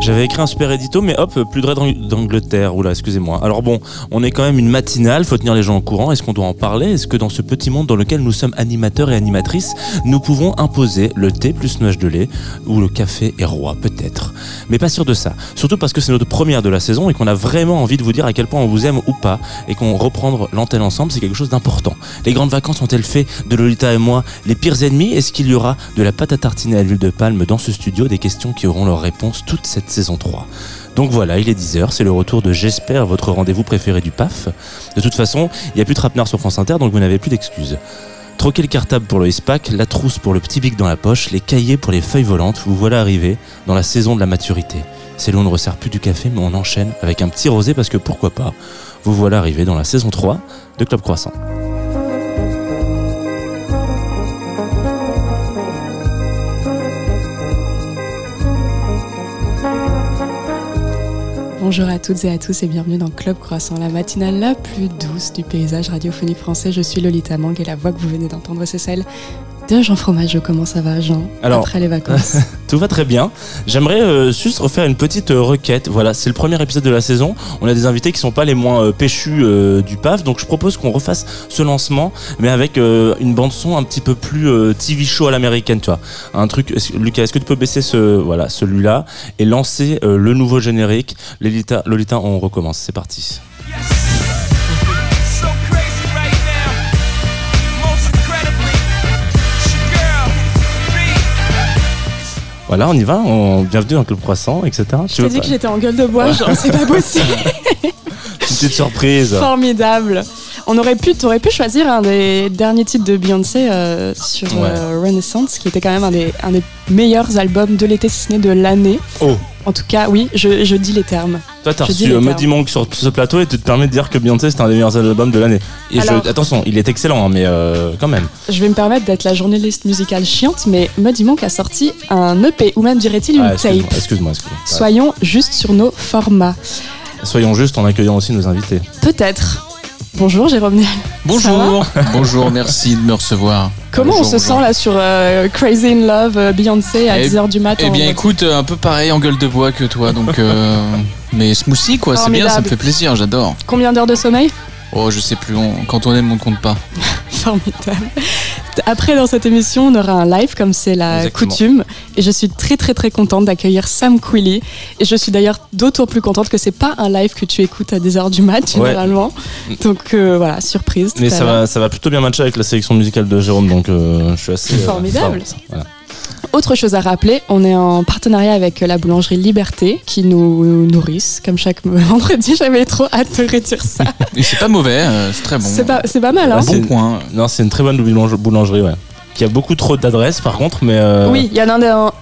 J'avais écrit un super édito, mais hop, plus de raid d'Angleterre. Oula, excusez-moi. Alors bon, on est quand même une matinale, faut tenir les gens au courant. Est-ce qu'on doit en parler? Est-ce que dans ce petit monde dans lequel nous sommes animateurs et animatrices, nous pouvons imposer le thé plus nuage de lait ou le café est roi Peut-être? Mais pas sûr de ça. Surtout parce que c'est notre première de la saison et qu'on a vraiment envie de vous dire à quel point on vous aime ou pas et qu'on reprendre l'antenne ensemble, c'est quelque chose d'important. Les grandes vacances ont-elles fait de Lolita et moi les pires ennemis? Est-ce qu'il y aura de la pâte à tartiner à l'huile de palme dans ce studio? Des questions qui auront leur réponse toute cette saison 3. Donc voilà, il est 10h, c'est le retour de J'espère, votre rendez-vous préféré du PAF. De toute façon, il n'y a plus de Rapnard sur France Inter, donc vous n'avez plus d'excuses. Troquez le cartable pour le ISPAC, la trousse pour le petit bic dans la poche, les cahiers pour les feuilles volantes, vous voilà arrivé dans la saison de la maturité. C'est là on ne resserre plus du café, mais on enchaîne avec un petit rosé parce que pourquoi pas, vous voilà arrivé dans la saison 3 de Club Croissant. Bonjour à toutes et à tous et bienvenue dans Club Croissant, la matinale la plus douce du paysage radiophonique français. Je suis Lolita Mang et la voix que vous venez d'entendre, c'est celle de Jean Fromageau. Comment ça va, Jean Alors, Après les vacances. Tout va très bien. J'aimerais euh, juste refaire une petite euh, requête. Voilà, c'est le premier épisode de la saison. On a des invités qui sont pas les moins euh, péchus euh, du PAF, donc je propose qu'on refasse ce lancement, mais avec euh, une bande son un petit peu plus euh, TV show à l'américaine, tu vois. Un truc. Lucas, est-ce que tu peux baisser ce, voilà, celui-là et lancer euh, le nouveau générique? Lolita, Lolita, on recommence. C'est parti. Voilà, on y va. On... Bienvenue dans Club Croissant, etc. Je t'ai dit que j'étais en gueule de bois, genre c'est pas possible. une petite surprise. Formidable. On aurait pu, t'aurais pu choisir un des derniers titres de Beyoncé euh, sur euh, Renaissance, qui était quand même un des, un des meilleurs albums de l'été, si ce n'est de l'année. Oh. En tout cas, oui, je, je dis les termes. Toi, t'as reçu euh. Muddy Monk sur ce plateau et tu te permets de dire que Beyoncé c'est un des meilleurs albums de l'année. Et je- attention, il est excellent, hein, mais euh, quand même. Je vais me permettre d'être la journaliste musicale chiante, mais Muddy Monk a sorti un EP, ou même dirait-il une Ah, tape. excuse-moi, excuse-moi. Ouais. Soyons juste sur nos formats. Soyons justes en accueillant aussi nos invités. Peut-être. Bonjour Jérôme Niel. Bonjour, bonjour, merci de me recevoir. Comment Bonjour, on se bonjour. sent là sur euh, Crazy in Love, euh, Beyoncé à Eh- 10h du matin Eh bien écoute, euh, un peu pareil en gueule de bois que toi, donc euh, mais smoothie quoi, c'est bien, ça me Formidable. fait plaisir, j'adore. Combien d'heures de sommeil Oh je sais plus, on- quand on aime on ne compte pas. Formidable. Après, dans cette émission, on aura un live, comme c'est la Exactement. coutume. Et je suis très, très, très contente d'accueillir Sam Quilly. Et je suis d'ailleurs d'autant plus contente que c'est pas un live que tu écoutes à 10h du mat, Ouais. généralement. Donc euh, voilà, surprise. Mais ça va, ça va plutôt bien matcher avec la sélection musicale de Jérôme, donc euh, je suis assez. euh, Formidable. Voilà. Autre chose à rappeler, on est en partenariat avec la boulangerie Liberté qui nous nourrissent comme chaque vendredi. J'avais trop hâte de réduire ça. Et c'est pas mauvais, euh, c'est très bon. C'est pas, c'est pas mal, hein un c'est- bon point. Non, c'est une très bonne boulange- boulangerie, ouais. Qui a beaucoup trop d'adresses par contre, mais. euh, Oui, il y en a un, un,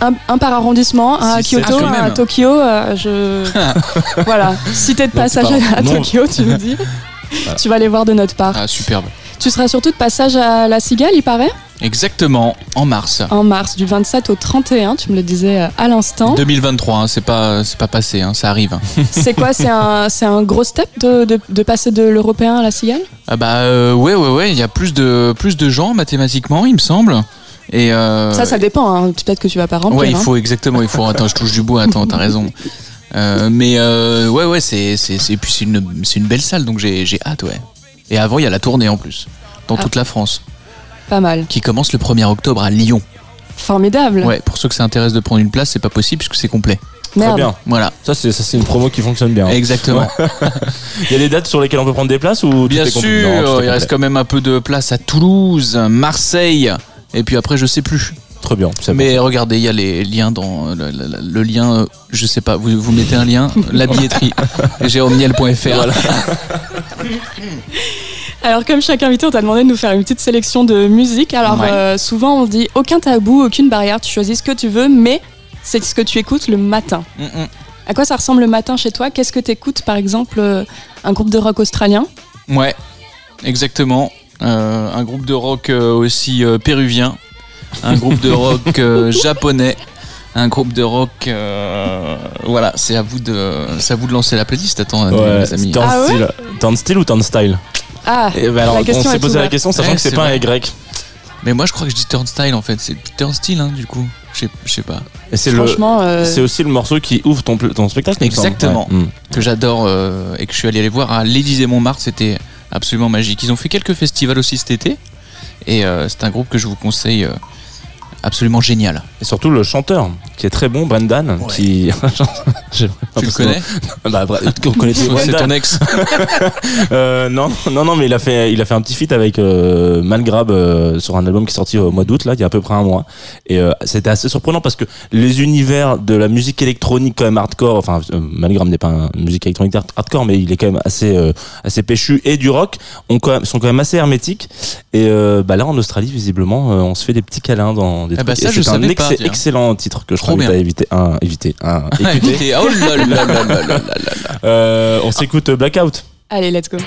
un- un par arrondissement, un à Kyoto, un à. Tokyo. euh, je... voilà, si t'es de passage à. Tokyo, tu nous dis. Voilà. Tu vas les voir de notre part. Ah superbe. Tu seras surtout de passage à la Cigale, il paraît, Exactement, en mars. en mars, du 27 au 31, tu me le disais euh, à l'instant. 2023, hein, c'est pas c'est pas passé, hein, ça arrive. C'est quoi C'est un, c'est un gros step de, de, de passer de l'européen à la Cigale Ah bah euh, ouais ouais ouais, il y a plus de plus de gens mathématiquement, il me semble. Et euh, Ça, ça dépend. Hein. Peut-être que tu vas pas remplir. Ouais, il hein. faut exactement, il faut. Attends, je touche du bois. Attends, t'as raison. Euh, mais ouais, ouais, c'est c'est c'est puis c'est une c'est une belle salle, donc j'ai j'ai hâte, ouais. Et avant, il y a la tournée en plus dans Ah. toute la France, Pas mal. qui commence le 1er octobre à Lyon. Formidable. Ouais, pour ceux que ça intéresse de prendre une place, c'est pas possible puisque c'est complet. Très bien. Voilà, Ça, c'est ça, c'est une promo qui fonctionne bien. exactement. Il y a des dates sur lesquelles on peut prendre des places ou Bien sûr, Non, il reste quand même un peu de place à Toulouse, Marseille, et puis après, je sais plus. Très bien. Mais regardez, il y a les liens dans le, le- le lien, euh, je sais pas, vous, vous mettez un lien, la billetterie, jérômeniel.fr. Voilà. Alors, comme chaque invité, on t'a demandé de nous faire une petite sélection de musique. Alors, Ouais. euh, souvent, on dit aucun tabou, aucune barrière, tu choisis ce que tu veux, mais c'est ce que tu écoutes le matin. Mm, mm. À quoi ça ressemble le matin chez toi? Qu'est-ce que tu écoutes, par exemple, euh, un groupe de rock australien? Ouais, exactement. Euh, un groupe de rock euh, aussi euh, péruvien, un groupe de rock euh, japonais, un groupe de rock. euh, voilà, c'est à vous de, c'est à vous de lancer la playlist. Attends, Ouais, les amis. Ah ouais style ou style? Ah, Eh ben alors, La on question s'est est posé la question, sachant Ouais, que c'est pas un. Y. Mais moi, je crois que je dis Turnstile en fait. C'est Turnstile, hein, du coup. Je sais- pas. Et c'est le. Franchement, euh, C'est aussi le morceau qui ouvre ton, spectacle. Exactement. Ouais. Mm. Que j'adore euh, et que je suis allé les voir à l'Élysée Montmartre. C'était absolument magique. Ils ont fait quelques festivals aussi cet été. Et euh, c'est un groupe que je vous conseille euh, absolument génial. Et surtout le chanteur qui est très bon, Brendan, qui. J'ai- Tu le connais Bah, C'est ton ex. Euh, non, non, non, mais il a fait, il a fait un petit feat avec euh, Malgrab euh, sur un album qui est sorti au mois d'août, là, il y a à peu près un mois. Et euh, c'était assez surprenant parce que les univers de la musique électronique quand même hardcore, enfin, Malgrab n'est pas une musique électronique hard- hardcore, mais il est quand même assez, assez péchu et du rock, ont quand même, sont quand même assez hermétiques. Et bah là, en Australie, visiblement, on se fait des petits câlins dans des trucs. bah je c'est un pas, excellent titre que je Trop bien. Éviter un, éviter un. Oh on s'écoute euh, Blackout. Allez, let's go.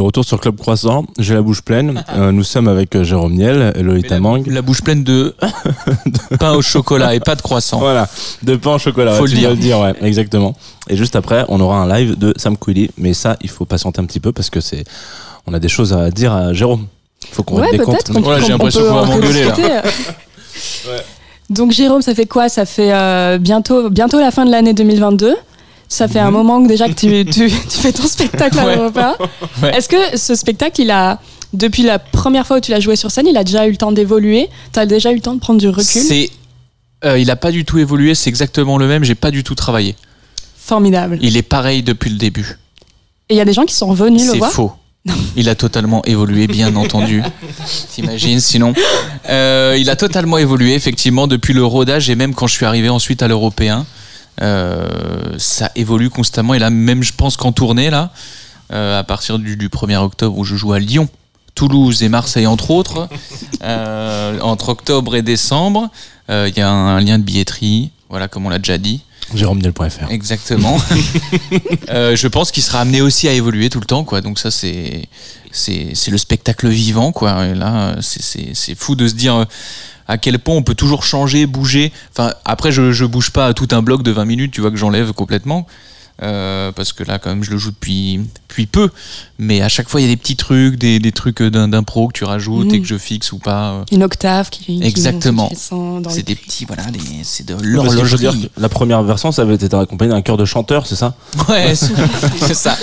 De retour sur Club Croissant. J'ai la bouche pleine. Euh, nous sommes avec euh, Jérôme Niel, et Lolita la, Mang. la bouche pleine de pain au chocolat et pas de croissant. Voilà, de pain au chocolat. Faut ouais, le tu dire. dois le dire, ouais, exactement. Et juste après, on aura un live de Sam Quilly, mais ça, il faut patienter un petit peu parce que c'est, on a des choses à dire à Jérôme. Faut qu'on Ouais, peut-être Ouais, j'ai l'impression qu'on va m'engueuler, là. Donc Jérôme, ça fait quoi? Ça fait euh, bientôt, bientôt la fin de l'année 2022. Ça fait un moment que déjà que tu, tu, tu fais ton spectacle à l'Europa. Ouais. Est-ce que ce spectacle, il a, depuis la première fois où tu l'as joué sur scène, il a déjà eu le temps d'évoluer? T'as déjà eu le temps de prendre du recul? C'est, euh, il a pas du tout évolué. C'est exactement le même. J'ai pas du tout travaillé. Formidable. Il est pareil depuis le début. Et il y a des gens qui sont revenus le C'est voir? faux. Il a totalement évolué, bien entendu. T'imagines, sinon? Euh, il a totalement évolué, effectivement, depuis le rodage et même quand je suis arrivé ensuite à l'européen. Euh, ça évolue constamment. Et là, même, je pense qu'en tournée, là, euh, à partir du, du 1er octobre où je joue à Lyon, Toulouse et Marseille, entre autres, euh, entre octobre et décembre, euh, il y a un lien de billetterie. Voilà, comme on l'a déjà dit. JéromeNiel.fr. Exactement. Euh, je pense qu'il sera amené aussi à évoluer tout le temps, quoi. Donc ça, c'est c'est c'est le spectacle vivant, quoi. Et là, c'est c'est c'est fou de se dire euh, à quel point on peut toujours changer, bouger. Enfin, après, je je bouge pas tout un bloc de 20 minutes, tu vois que j'enlève complètement. Euh, parce que là, quand même, je le joue depuis, depuis peu. Mais à chaque fois, il y a des petits trucs, des, des trucs d'un- d'impro que tu rajoutes Mhm. et que je fixe ou pas. euh. Une octave qui, Exactement. qui C'est des petits, voilà, c'est de l'horlogerie. dire que la première version, ça avait été accompagné d'un chœur de chanteurs, c'est ça Ouais, c'est c'est ça.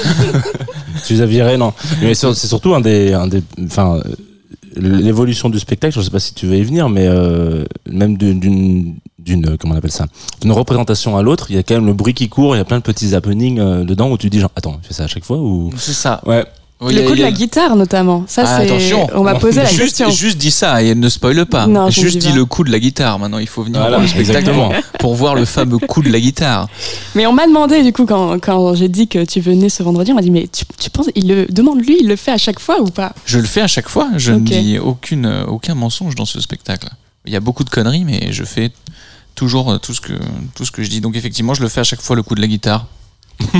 Tu les as virés, non. Mais c'est surtout un des, un des, enfin, l'évolution du spectacle. Je sais pas si tu veux y venir, mais euh, même d'une, d'une, d'une- comment on appelle ça, d'une représentation à l'autre, il y a quand même le bruit qui court. Il y a plein de petits happenings euh, dedans où tu dis genre, attends, tu fais ça à chaque fois ou? C'est ça. Ouais. Oui, Le coup de la guitare notamment. Ça Ah, c'est. attention. On m'a posé la juste, question. Juste dis ça et ne spoile pas. Non, juste dis le coup de la guitare. Maintenant, il faut venir Voilà, voir le spectacle exactement. pour voir le fameux coup de la guitare. Mais on m'a demandé du coup quand, quand j'ai dit que tu venais ce vendredi, on m'a dit mais tu, tu penses il le demande lui, il le fait à chaque fois ou pas? Je le fais à chaque fois. Je ne dis aucune, aucun mensonge dans ce spectacle. Il y a beaucoup de conneries, mais je fais toujours euh, tout ce que, tout ce que je dis. Donc, effectivement, je le fais à chaque fois le coup de la guitare.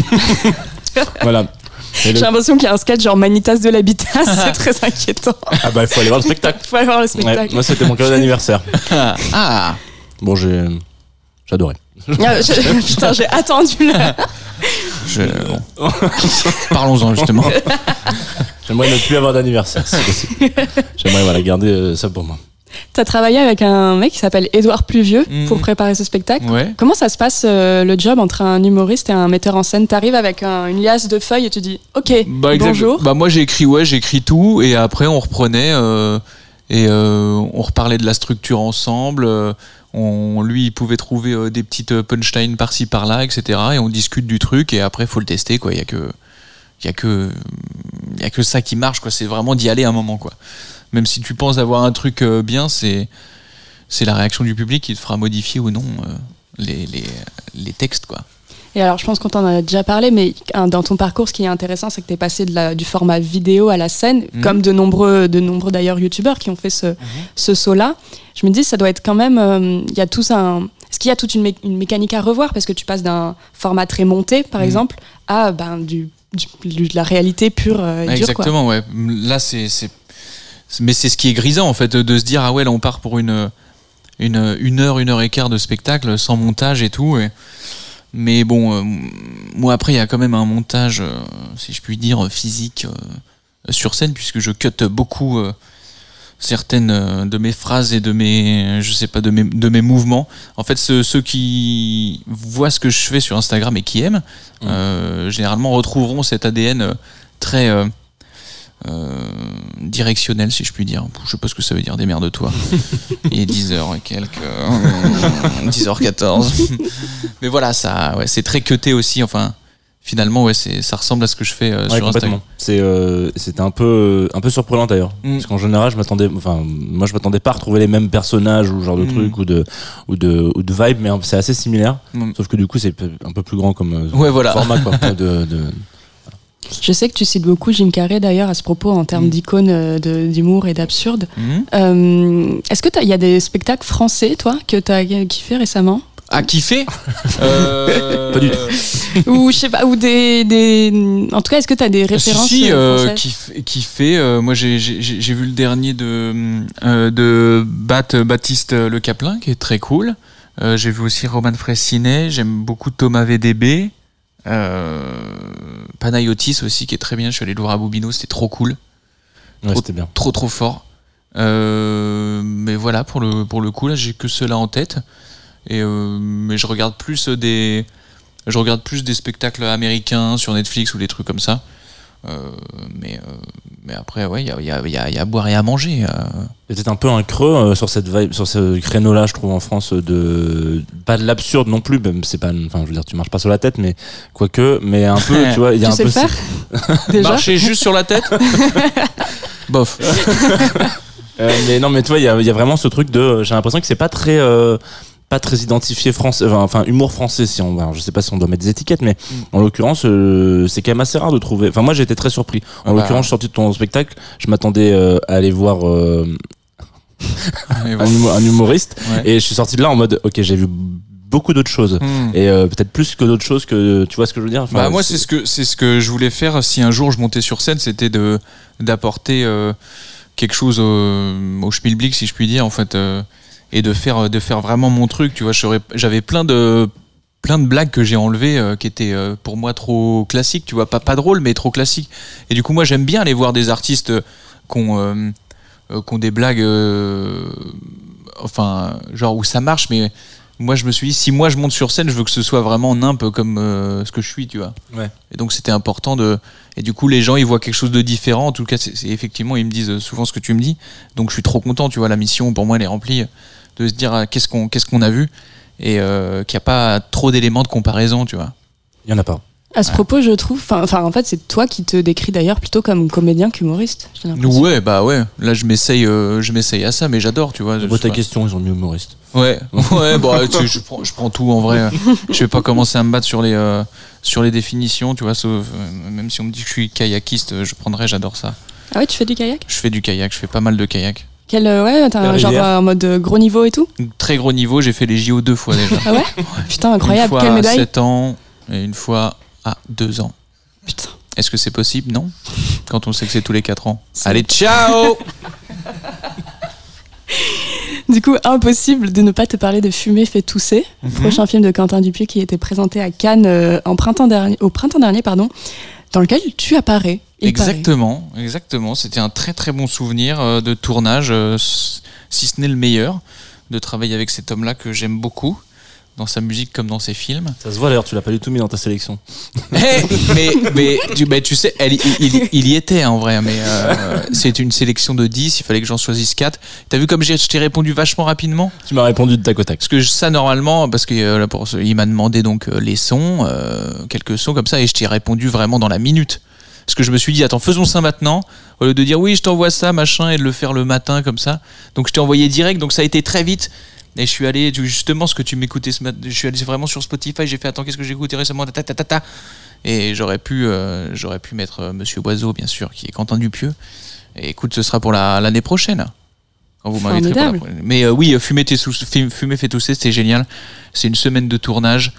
Voilà. Le- J'ai l'impression qu'il y a un sketch genre Manitas de l'habitat, c'est très inquiétant. Ah bah il faut aller voir le spectacle. Il faut aller voir le Ouais, spectacle. moi c'était mon cadeau d'anniversaire. ah Bon j'ai, j'adorais. Ah, putain, j'ai attendu là. je, bon. Parlons-en, justement. J'aimerais ne plus avoir d'anniversaire si possible. J'aimerais voilà garder euh, ça pour moi. T'as travaillé avec un mec qui s'appelle Édouard Pluvieux Mhm. pour préparer ce spectacle. Ouais. Comment ça se passe euh, le job entre un humoriste et un metteur en scène? T'arrives avec un- une liasse de feuilles et tu dis OK, Bah, bonjour. Bah moi j'ai écrit ouais j'ai écrit tout et après on reprenait euh, et euh, on reparlait de la structure ensemble. on, lui il pouvait trouver des petites punchlines par-ci par-là etc. Et on discute du truc et après faut le tester quoi. Il y a que il y a que il y a que ça qui marche quoi. C'est vraiment d'y aller un moment quoi. Même si tu penses avoir un truc euh, bien c'est c'est la réaction du public qui te fera modifier ou non euh, les, les, les textes quoi. Et alors, je pense qu'on t'en a déjà parlé, mais hein, dans ton parcours, ce qui est intéressant, c'est que tu es passé de la- du format vidéo à la scène, Mhm. comme de nombreux, de nombreux d'ailleurs youtubeurs qui ont fait ce, ce saut-là. Je me dis, ça doit être quand même. euh, Il y a tout un. Est-ce qu'il y a toute une, mé- une mécanique à revoir? Parce que tu passes d'un format très monté, par Mhm. exemple, à ben, du, du- de la réalité pure et dure. Quoi. Exactement, ouais. Là, c'est- mais c'est ce qui est grisant en fait, de se dire ah ouais, là on part pour une une, une heure, une heure et quart de spectacle sans montage et tout. Et, mais bon, euh, moi après, il y a quand même un montage, euh, si je puis dire, physique euh, sur scène, puisque je cut beaucoup certaines de mes phrases et de mes, je sais pas, de mes, de mes mouvements. En fait, ceux, ceux qui voient ce que je fais sur Instagram et qui aiment, euh, généralement retrouveront cet ADN très euh, directionnel, si je puis dire. Je sais pas ce que ça veut dire, démerde-toi. Il est 10h et quelques. euh, 10h14. Mais voilà, ça, ouais, c'est très cuté aussi. Enfin, finalement, ouais, c'est, ça ressemble à ce que je fais euh, Ouais, sur. Instagram. C'est, euh, c'était un peu, un peu surprenant d'ailleurs. Mm. Parce qu'en général, je m'attendais, enfin, moi, je m'attendais pas à retrouver les mêmes personnages ou genre de Mm. trucs ou de, ou de, ou de vibe, mais c'est assez similaire. Mm. Sauf que du coup, c'est un peu plus grand comme euh, Ouais, voilà. format, quoi. de, de- Je sais que tu cites beaucoup Jim Carrey d'ailleurs à ce propos en termes Mm. d'icône euh, d'humour et d'absurde. Mhm. Euh, Est-ce que il y a des spectacles français, toi, que tu as kiffé récemment? À kiffer euh... Pas du tout. Ou je sais pas, ou des. des... En tout cas, est-ce que tu as des références Si, si, euh, moi, j'ai- vu le dernier de, euh, de Bat, Baptiste Le Caplin, qui est très cool. Euh, j'ai vu aussi Roman Fressinet. J'aime beaucoup Thomas VDB. Euh, Panayotis aussi, qui est très bien. Je suis allé le voir à Bobino, c'était trop cool. Ouais, c'était bien. Trop, trop fort. Euh, mais voilà, pour le, pour le coup, là, j'ai que cela en tête. Et, euh, mais je regarde plus des. Je regarde plus des spectacles américains sur Netflix ou des trucs comme ça. Euh, mais, euh, mais après, ouais, il y a, il y, a, il y a- y a à boire et à manger. euh. Il y a peut-être un peu un creux euh, sur cette vibe, sur ce créneau-là, je trouve en France de pas de l'absurde non plus. Même c'est pas, enfin, je veux dire, tu marches pas sur la tête, mais quoique, mais un peu, tu vois, il y a Tu un sais peu. le faire Déjà Marcher juste sur la tête Bof. Euh, mais non, mais tu vois, il y a, il y a vraiment ce truc de. J'ai l'impression que c'est pas très. euh, pas très identifié français, enfin, enfin, humour français si on je sais pas si on doit mettre des étiquettes, mais Mm. en l'occurrence euh, c'est quand même assez rare de trouver. Enfin moi j'ai été très surpris. En Ah bah. l'occurrence je suis sorti de ton spectacle, je m'attendais euh, à aller voir euh, Et un, voilà. humo- un humoriste Ouais. et je suis sorti de là en mode ok j'ai vu beaucoup d'autres choses. Hmm. Et euh, peut-être plus que d'autres choses que tu vois ce que je veux dire? Enfin, Bah, moi, c'est ce que c'est ce que je voulais faire si un jour je montais sur scène, c'était de d'apporter euh, quelque chose au, au schmilblick, si je puis dire, en fait, euh, et de faire de faire vraiment mon truc. Tu vois, j'avais plein de plein de blagues que j'ai enlevées euh, qui étaient euh, pour moi trop classiques. Tu vois, pas pas drôles, mais trop classiques. Et du coup, moi, j'aime bien aller voir des artistes qui ont euh, qui ont des blagues, enfin, genre où ça marche, mais moi je me suis dit si moi je monte sur scène je veux que ce soit vraiment nimp comme ce que je suis tu vois Ouais. et donc c'était important de et du coup les gens ils voient quelque chose de différent en tout cas c'est- effectivement ils me disent souvent ce que tu me dis donc je suis trop content tu vois la mission pour moi elle est remplie de se dire ah, qu'est-ce qu'on qu'est-ce qu'on a vu et euh, qu'il n'y a pas trop d'éléments de comparaison tu vois Il y en a pas. À ce propos, je trouve, enfin, enfin, en fait, c'est toi qui te décris d'ailleurs plutôt comme comédien qu'humoriste. ouais bah ouais là je m'essaye euh, je m'essaye à ça mais j'adore tu vois Je- ta question, ils ont mis humoriste. Ouais, ouais, bon, tu sais, je, prends, je prends tout en vrai. Je vais pas commencer à me battre sur les, euh, sur les définitions, tu vois, sauf, euh, même si on me dit que je suis kayakiste, je prendrais, j'adore ça. Ah ouais, tu fais du kayak? Je fais du kayak, je fais pas mal de kayak. Quel, euh, ouais, t'as genre euh, en mode euh, gros niveau et tout Très gros niveau, j'ai fait les JO deux fois déjà. Ah ouais Putain, Une incroyable. fois Quelle à médaille 7 ans et une fois à 2 ans. Putain. Est-ce que c'est possible? Non Quand on sait que c'est tous les 4 ans. Allez, ciao Du coup, impossible de ne pas te parler de Fumer fait tousser, Mhm. prochain film de Quentin Dupieux qui était présenté à Cannes en printemps dernier, au printemps dernier, pardon, dans lequel tu apparais. Il paraît. Exactement, exactement. C'était un très très bon souvenir euh, de tournage, euh, si ce n'est le meilleur, de travailler avec cet homme-là que j'aime beaucoup, dans sa musique comme dans ses films. Ça se voit d'ailleurs, tu l'as pas du tout mis dans ta sélection. Eh, mais, mais, tu, mais tu sais, elle- il, il- il y était en vrai, mais euh, c'est une sélection de 10, il fallait que j'en choisisse 4. T'as vu comme j'ai- je t'ai répondu vachement rapidement? Tu m'as répondu de tac au tac. Parce que ça, normalement, parce qu'il il m'a demandé donc euh, les sons, euh, quelques sons comme ça, et je t'ai répondu vraiment dans la minute. Parce que je me suis dit, attends, faisons ça maintenant, au lieu de dire oui, je t'envoie ça, machin, et de le faire le matin comme ça. Donc je t'ai envoyé direct, donc ça a été très vite. Et je suis allé, justement, ce que tu m'écoutais ce matin, je suis allé vraiment sur Spotify, j'ai fait, attends, qu'est-ce que j'ai écouté récemment? Ta, ta, ta, ta. Et j'aurais pu, euh, j'aurais pu mettre euh, Monsieur Oiseau, bien sûr, qui est Quentin Dupieux. Et écoute, ce sera pour la- l'année prochaine. Quand vous m'inviterez pour la. Mais euh, oui, Fumer, tes sous- Fumer fait tousser, c'était génial. C'est une semaine de tournage.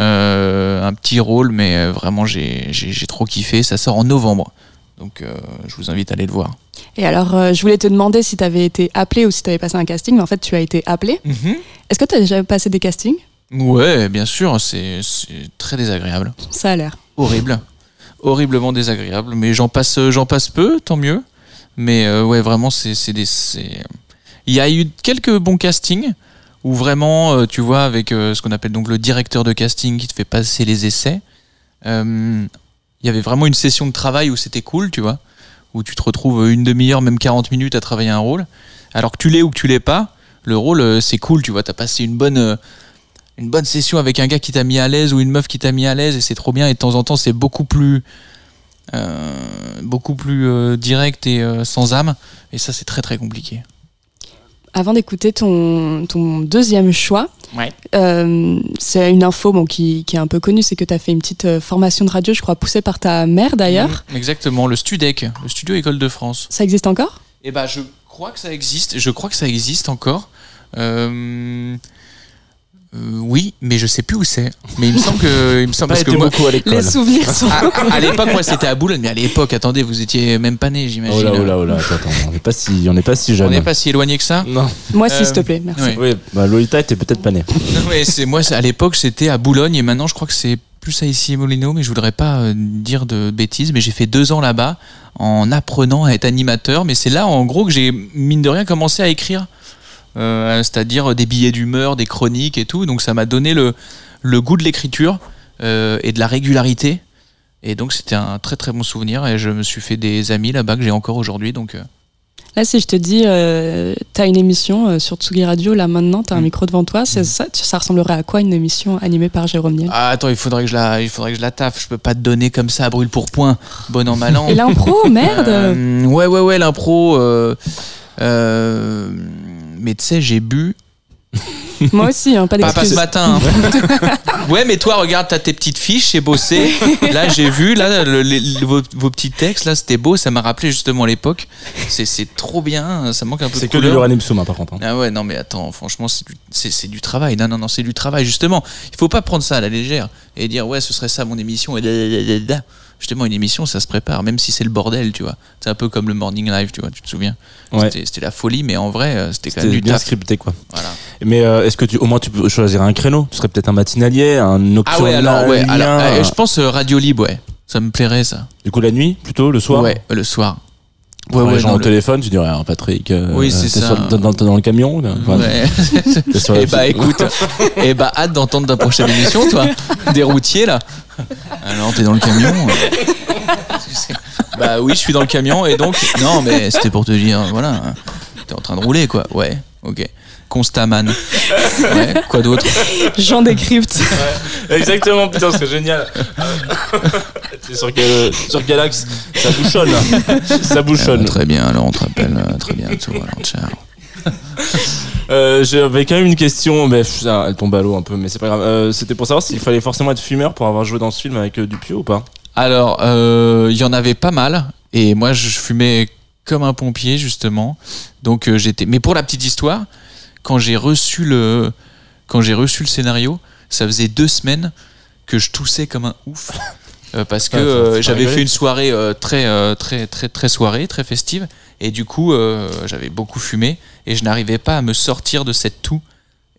Euh, un petit rôle, mais euh, vraiment, j'ai trop kiffé. Ça sort en novembre. Donc, euh, je vous invite à aller le voir. Et alors, euh, je voulais te demander si tu avais été appelé ou si tu avais passé un casting, mais en fait, tu as été appelé. Est-ce que tu as déjà passé des castings? Ouais, bien sûr, c'est très désagréable. Ça a l'air. Horrible. Horriblement désagréable. Mais j'en passe, j'en passe peu, tant mieux. Mais euh, ouais, vraiment, c'est c'est des. c'est- Il y a eu quelques bons castings où vraiment, euh, tu vois, avec euh, ce qu'on appelle donc le directeur de casting qui te fait passer les essais, euh, il y avait vraiment une session de travail où c'était cool, tu vois, où tu te retrouves une demi-heure, même 40 minutes à travailler un rôle. Alors que tu l'es ou que tu l'es pas, le rôle, c'est cool, tu vois, t'as passé une bonne. une bonne session avec un gars qui t'a mis à l'aise ou une meuf qui t'a mis à l'aise et c'est trop bien et de temps en temps c'est beaucoup plus direct et sans âme et ça c'est très très compliqué Avant d'écouter ton, ton deuxième choix, Ouais. euh, c'est une info bon, qui, qui est un peu connue, c'est que tu as fait une petite euh, formation de radio, je crois, poussée par ta mère d'ailleurs. Mhm, exactement le Studec le studio école de France Ça existe encore? Et bah je crois que ça existe je crois que ça existe encore Euh, euh, oui mais je sais plus où c'est mais il me semble que il me semble Pas parce que moi beaucoup à l'école. Les souvenirs sont. à, à l'époque moi c'était à Boulogne mais à l'époque attendez vous étiez même pas né j'imagine Oh là, oh là, oh là, attends, attends, on n'est pas si, on n'est pas si on jeune. n'est pas si éloigné que ça Non. Moi, Euh, s'il te plaît, merci. ouais. Oui, bah Lolita était peut-être pas née. Non, mais c'est moi à l'époque c'était à Boulogne et maintenant je crois que c'est plus à ici Molino mais je voudrais pas euh, dire de bêtises mais j'ai fait deux ans là-bas en apprenant à être animateur mais c'est là en gros que j'ai mine de rien commencé à écrire Euh, c'est-à-dire des billets d'humeur des chroniques et tout. Donc ça m'a donné le, le goût de l'écriture euh, et de la régularité. Et donc c'était un très très bon souvenir. Et je me suis fait des amis là-bas que j'ai encore aujourd'hui. Donc euh, Là, si je te dis, euh, t'as une émission euh, sur Tsugi Radio, là maintenant, t'as un Mm. micro devant toi, c'est ça, ça ressemblerait à quoi une émission animée par Jérôme Niel? Ah attends il faudrait que je la il faudrait que je la taffe. Je peux pas te donner comme ça à brûle pour point bon an mal an. Et l'impro, merde Euh, ouais, ouais, ouais, l'impro. euh, mais tu sais, j'ai bu. Moi aussi, hein, pas Pas, pas ce matin. hein. ouais, mais toi, regarde, t'as tes petites fiches, j'ai bossé. Là, j'ai vu, là, le- les- le- vos, vos petits textes, là, c'était beau. Ça m'a rappelé justement l'époque. C'est, c'est trop bien. Ça manque un peu C'est de que du couleur. Lorraine Ipsum, hein, par contre. hein. Ah ouais, non, mais attends, franchement, c'est du, c'est, c'est du travail. Non, non, non, c'est du travail, justement. Il faut pas prendre ça à la légère et dire, ouais, ce serait ça mon émission. Et dadadadada. Justement, une émission, ça se prépare, même si c'est le bordel, tu vois. C'est un peu comme le Morning Live, tu vois, tu te souviens Ouais. c'était, la folie, mais en vrai, euh, c'était quand même du bien taf. scripté, quoi. Voilà. Mais euh, est-ce que tu, au moins tu peux choisir un créneau? Tu serais peut-être un matinalier, un Ah nocturne ouais, alors, ouais, alors, euh, je pense euh, Radio Libre, ouais. Ça me plairait, ça. Du coup, la nuit, plutôt, le soir? Ouais, le soir. Pour les gens non, au le- téléphone, tu dirais, ah, Patrick, euh, Oui, c'est t'es ça. sur- dans, le camion Enfin, Ouais. Et bah petite- écoute, et bah hâte d'entendre ta prochaine émission, toi. Des routiers là. Alors t'es dans le camion. euh. Bah oui, je suis dans le camion et donc non, mais c'était pour te dire, voilà, t'es en train de rouler quoi. Ouais, ok. Constaman. Ouais, quoi d'autre J'en décrypte. Exactement, putain, c'est génial. c'est sur quel, sur quel axe? Ça bouchonne. Ça bouchonne. Très bien, alors on te rappelle euh, très bientôt. Alors ciao. Euh, J'avais quand même une question, mais pff, elle tombe à l'eau un peu, mais c'est pas grave. Euh, C'était pour savoir s'il fallait forcément être fumeur pour avoir joué dans ce film avec euh, Dupieux ou pas Alors, euh, il y en avait pas mal. Et moi, je fumais comme un pompier, justement. Donc, j'étais. Mais pour la petite histoire, quand j'ai reçu le, quand j'ai reçu le scénario, ça faisait deux semaines que je toussais comme un ouf. Euh, parce que euh, j'avais fait une soirée euh, très, très, très, très soirée, très festive. Et du coup, j'avais beaucoup fumé. Et je n'arrivais pas à me sortir de cette toux.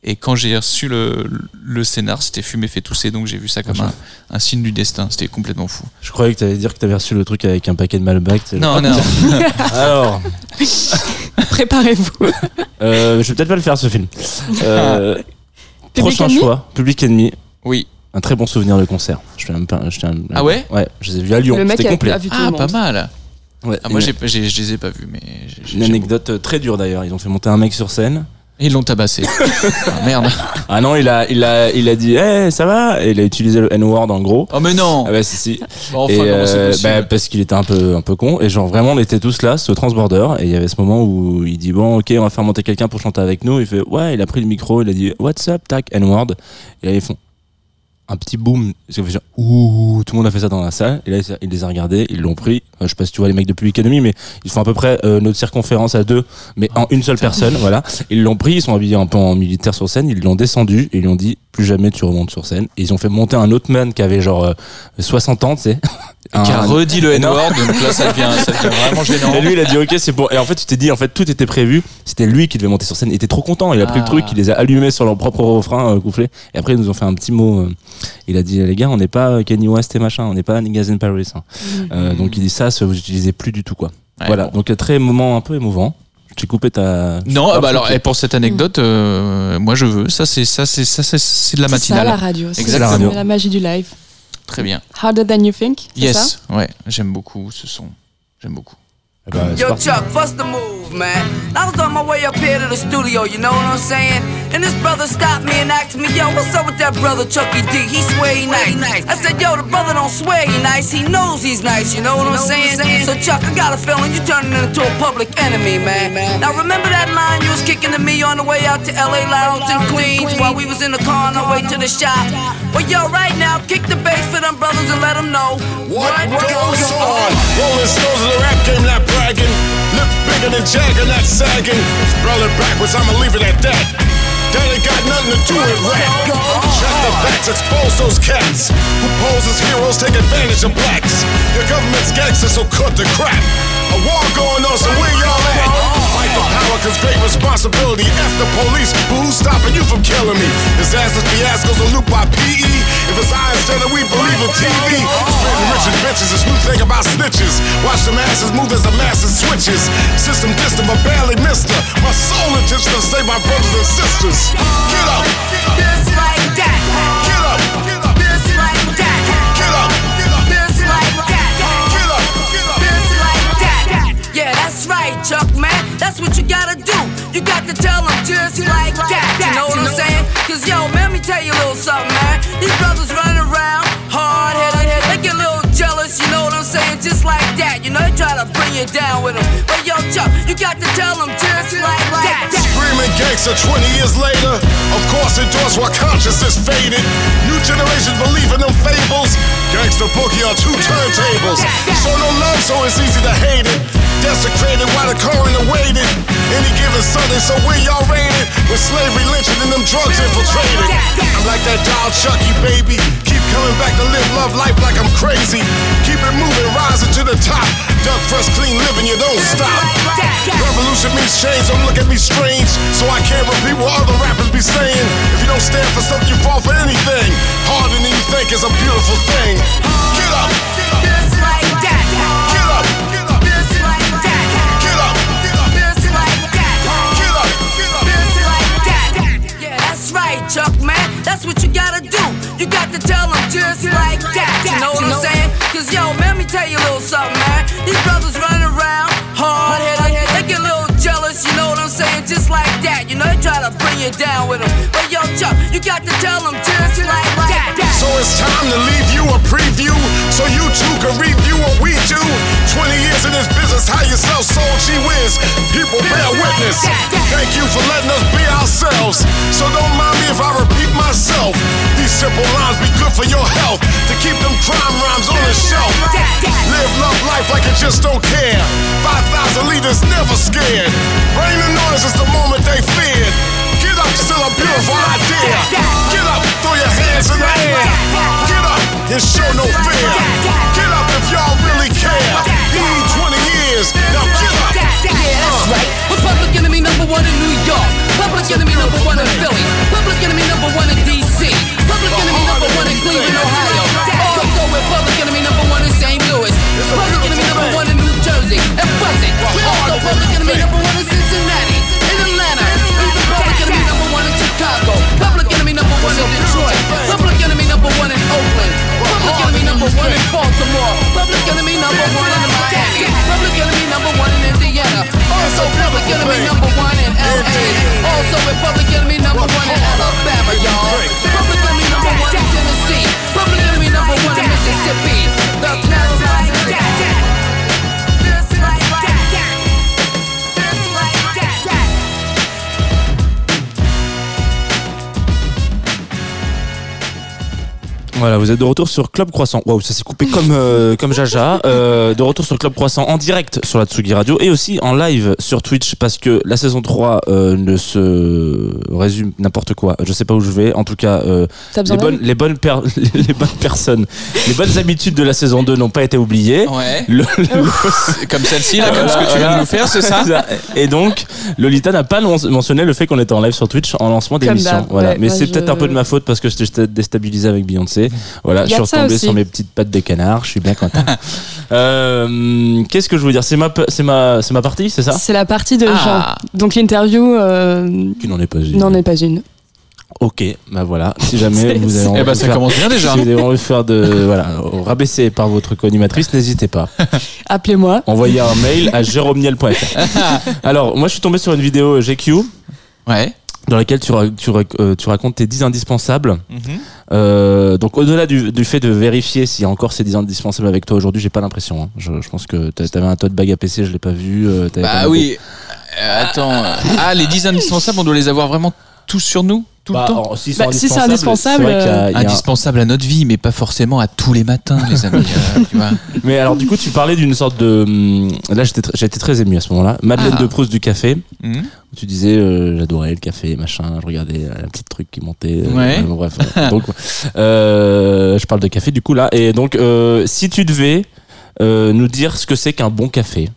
Et quand j'ai reçu le, le scénar, c'était fumé fait tousser. Donc, j'ai vu ça comme un, un signe du destin. C'était complètement fou. Je croyais que tu allais dire que tu avais reçu le truc avec un paquet de Malbec. Non, non. Alors, Préparez-vous. euh, je vais peut-être pas le faire ce film. Euh, Public prochain Enemy choix, Public Enemy. Oui. Un très bon souvenir de concert. Je tiens je Ah ouais? Ouais, je les ai vus à Lyon. Le mec complet. a vu tout Ah, le pas mal. Ouais, Ah, moi, j'ai, j'ai- je les ai pas vus, mais. j'ai- une anecdote euh, très dure d'ailleurs. Ils ont fait monter un mec sur scène. Ils l'ont tabassé. Ah, merde. Ah non, il a, il a, il a dit, hey, ça va? Et il a utilisé le N-word en gros. Oh, mais non Ah ouais, si, si. Enfin, et comment c'est euh, bah, parce qu'il était un peu, un peu con. Et genre, vraiment, on était tous là, ce transborder. Et il y avait ce moment où il dit, bon, ok, on va faire monter quelqu'un pour chanter avec nous. Il fait, ouais, il a pris le micro, il a dit, what's up, tac, N-word. Et là, ils font un petit boom. Ouh, tout le monde a fait ça dans la salle. Et là, ils les a regardés, ils l'ont pris. Je sais pas si tu vois les mecs de Public Enemy, mais ils font à peu près euh, notre circonférence à deux, mais en une seule personne, voilà. Ils l'ont pris, ils sont habillés un peu en militaire sur scène, ils l'ont descendu et ils lui ont dit, plus jamais tu remontes sur scène. Et ils ont fait monter un autre man qui avait genre euh, 60 ans, tu sais. Qui a redit le. N-word, donc là, ça devient, ça devient vraiment gênant. Et lui, il a dit ok, c'est bon. Et en fait, tu t'es dit, en fait, tout était prévu. C'était lui qui devait monter sur scène. Il était trop content. Il a pris le Ah. truc, il les a allumés sur leur propre refrain euh. Et après, ils nous ont fait un petit mot. euh, il a dit, les gars, on n'est pas euh, Kanye West et machin, on n'est pas Niggas in Paris. hein. Euh, donc il dit ça, ça vous utilisez plus du tout quoi. Ouais, voilà. bon. Donc très moment un peu émouvant. J'ai coupé ta. Non, Ah, bah alors, ok. et pour cette anecdote, euh, moi je veux. Ça, c'est ça, c'est ça, c'est- c'est de la C'est ça la matinale. radio. C'est Exactement. c'est La radio. la magie du live. Très bien. Harder than you think. c'est ça? Yes, ouais, j'aime beaucoup ce son. J'aime beaucoup. Ben, c'est Yo. Chuck, bust the move, man. I was on my way up here to the studio, you know what I'm saying? And this brother stopped me and asked me, yo, what's up with that brother Chucky D? He swear he nice. I said, yo, the brother don't swear he nice, he knows he's nice, you know what I'm saying? So, Chuck, I got a feeling you turning into a public enemy, man. man. Now, remember that line you was kicking to me on the way out to LA Lounge in Queens while we was in the car on our way to the shop? Well, yo, right now, kick the bass for them brothers and let them know What goes on? Rolling stones of the rap game, not bragging. Lip bigger than Jagger, not sagging. Spell it backwards, I'ma leave it at that. Ain't got nothing to do with rap. Shut the facts, expose those cats who pose as heroes, take advantage of blacks. Your government's gangsters, so cut the crap. A war going on, so where y'all at? For power, cause great responsibility. F the police, but who's stopping you from killing me? Disasters, fiascos, a loop by PE. If it's I instead of we believe in TV. Spitting rich bitches, this new thing about snitches. Watch the masses move as the masses switches. System distant, but barely missed her. My sole intention to save my brothers and sisters. Get up, Just like that. That's right, Chuck, man. That's what you gotta do. You got to tell them just like that. You know what I'm saying? Cause yo, man, let me tell you a little something, man. These brothers running around, hard headed, they get a little jealous, you know what I'm saying? Just like that. You know, they try to bring you down with them. But yo, Chuck, you got to tell them just like that. Screaming gangster 20 years later. Of course, endorsed while consciousness faded. New generations believe in them fables. Gangster boogie on two turntables. So no love, so it's easy to hate it. Desecrated while the coroner waited. Any given Sunday, so where y'all rated? With slavery lynching and them drugs infiltrated. I'm like that doll Chucky, baby. Keep coming back to live love life like I'm crazy. Keep it moving, rising to the top. Duck fresh, clean living, you don't stop. Revolution means change, don't look at me strange. So I can't repeat what other rappers be saying. If you don't stand for something, you fall for anything. Harder than you think is a beautiful thing. Get up, Just like that. get up, Just like that. get up, Just like that. get up. Just like that. That's right, Chuck, man. That's what you gotta do. You got to tell them just like that. You know what I'm saying? Cause yo, man, let me tell you a little something, man. These brothers running Just like that. You know, they try to bring you down with them. But yo, Chuck, you got to tell them just like that. So it's time to leave you a preview so you too can review what we do. 20 years in this business, how you sell soul, she wins. People bear witness. Thank you for letting us be ourselves. So don't mind me if I repeat myself. These simple lines be good for your health to keep them crime rhymes on the shelf. Live love life like you just don't care. 5,000 leaders never scared. Rain and noise is the moment they feared. Get up, still a beautiful idea. Get up, throw your hands in the air. Get up and show no fear. Get up if y'all really care. Need 20 years. Now get up. Yeah, that's right. We're public enemy number one in New York. Public enemy number one in Philly. Public enemy number one in DC. Public enemy number one in Cleveland, Ohio. Also, we're public enemy number one in St. Louis. Public enemy number one in New Jersey. And Buzzing. We're also public enemy number one in Cincinnati. One in Detroit. Public enemy number one in Oakland. Public enemy number one in Baltimore. Public enemy number one in Miami. Public enemy number one in Indiana. Also public enemy number one in LA. Also public enemy number one in Alabama, y'all. Public enemy number one in Tennessee. Public enemy number one in Mississippi. The Carolinas. Voilà, vous êtes de retour sur Club Croissant. Waouh, ça s'est coupé comme, euh, comme Jaja. Euh, de retour sur Club Croissant en direct sur la Tsugi Radio et aussi en live sur Twitch parce que la saison 3 euh, ne se résume n'importe quoi. Je sais pas où je vais. En tout cas, euh, les, bonnes, les, bonnes per- les bonnes personnes, les bonnes habitudes de la saison 2 n'ont pas été oubliées. Ouais. Le- le- Comme celle-ci, là, comme ce que tu viens de nous faire, c'est ça Et donc, Lolita n'a pas mentionné le fait qu'on était en live sur Twitch en lancement d'émission. Voilà. ouais, Mais c'est je- peut-être un peu de ma faute parce que j'étais déstabilisé avec Beyoncé. Voilà, je suis retombé sur mes petites pattes de canard. Je suis bien content. Euh, Qu'est-ce que je veux dire? C'est ma, c'est ma, c'est ma partie, c'est ça? C'est la partie de Ah. Jean. Donc l'interview euh, Qui n'en est pas une. n'en est pas une. Ok, bah voilà. Si jamais vous avez envie Eh ben, de ça faire- commence bien déjà. Si vous avez envie de faire de voilà, rabaisser par votre co-animatrice, n'hésitez pas. Appelez-moi. Envoyez un mail à jérômeniel.fr. Alors, moi, je suis tombé sur une vidéo GQ Ouais. Dans laquelle tu, ra- tu, ra- euh, tu racontes tes 10 indispensables. Euh, donc au-delà du, du fait de vérifier s'il y a encore ces 10 indispensables avec toi aujourd'hui, j'ai pas l'impression. hein. Je, je pense que t'a- t'avais un tote bag à PC, je l'ai pas vu. euh, t'avais pas Bah noté. oui. Euh, attends. Ah, les 10 indispensables, on doit les avoir vraiment tous sur nous? Tout Bah, le temps alors, s'ils Bah, si c'est indispensable, a- un- Indispensable à notre vie, mais pas forcément à tous les matins, les amis. euh, tu vois. Mais alors du coup, tu parlais d'une sorte de. hum, Là, j'étais tr- j'étais très ému à ce moment-là. Madeleine Ah. de Proust du café. Où Tu disais, euh, j'adorais le café, machin. Je regardais euh, un petit truc qui montait. euh, Ouais. bon, bref. donc, euh, je parle de café du coup là. Et donc, euh, si tu devais euh, nous dire ce que c'est qu'un bon café,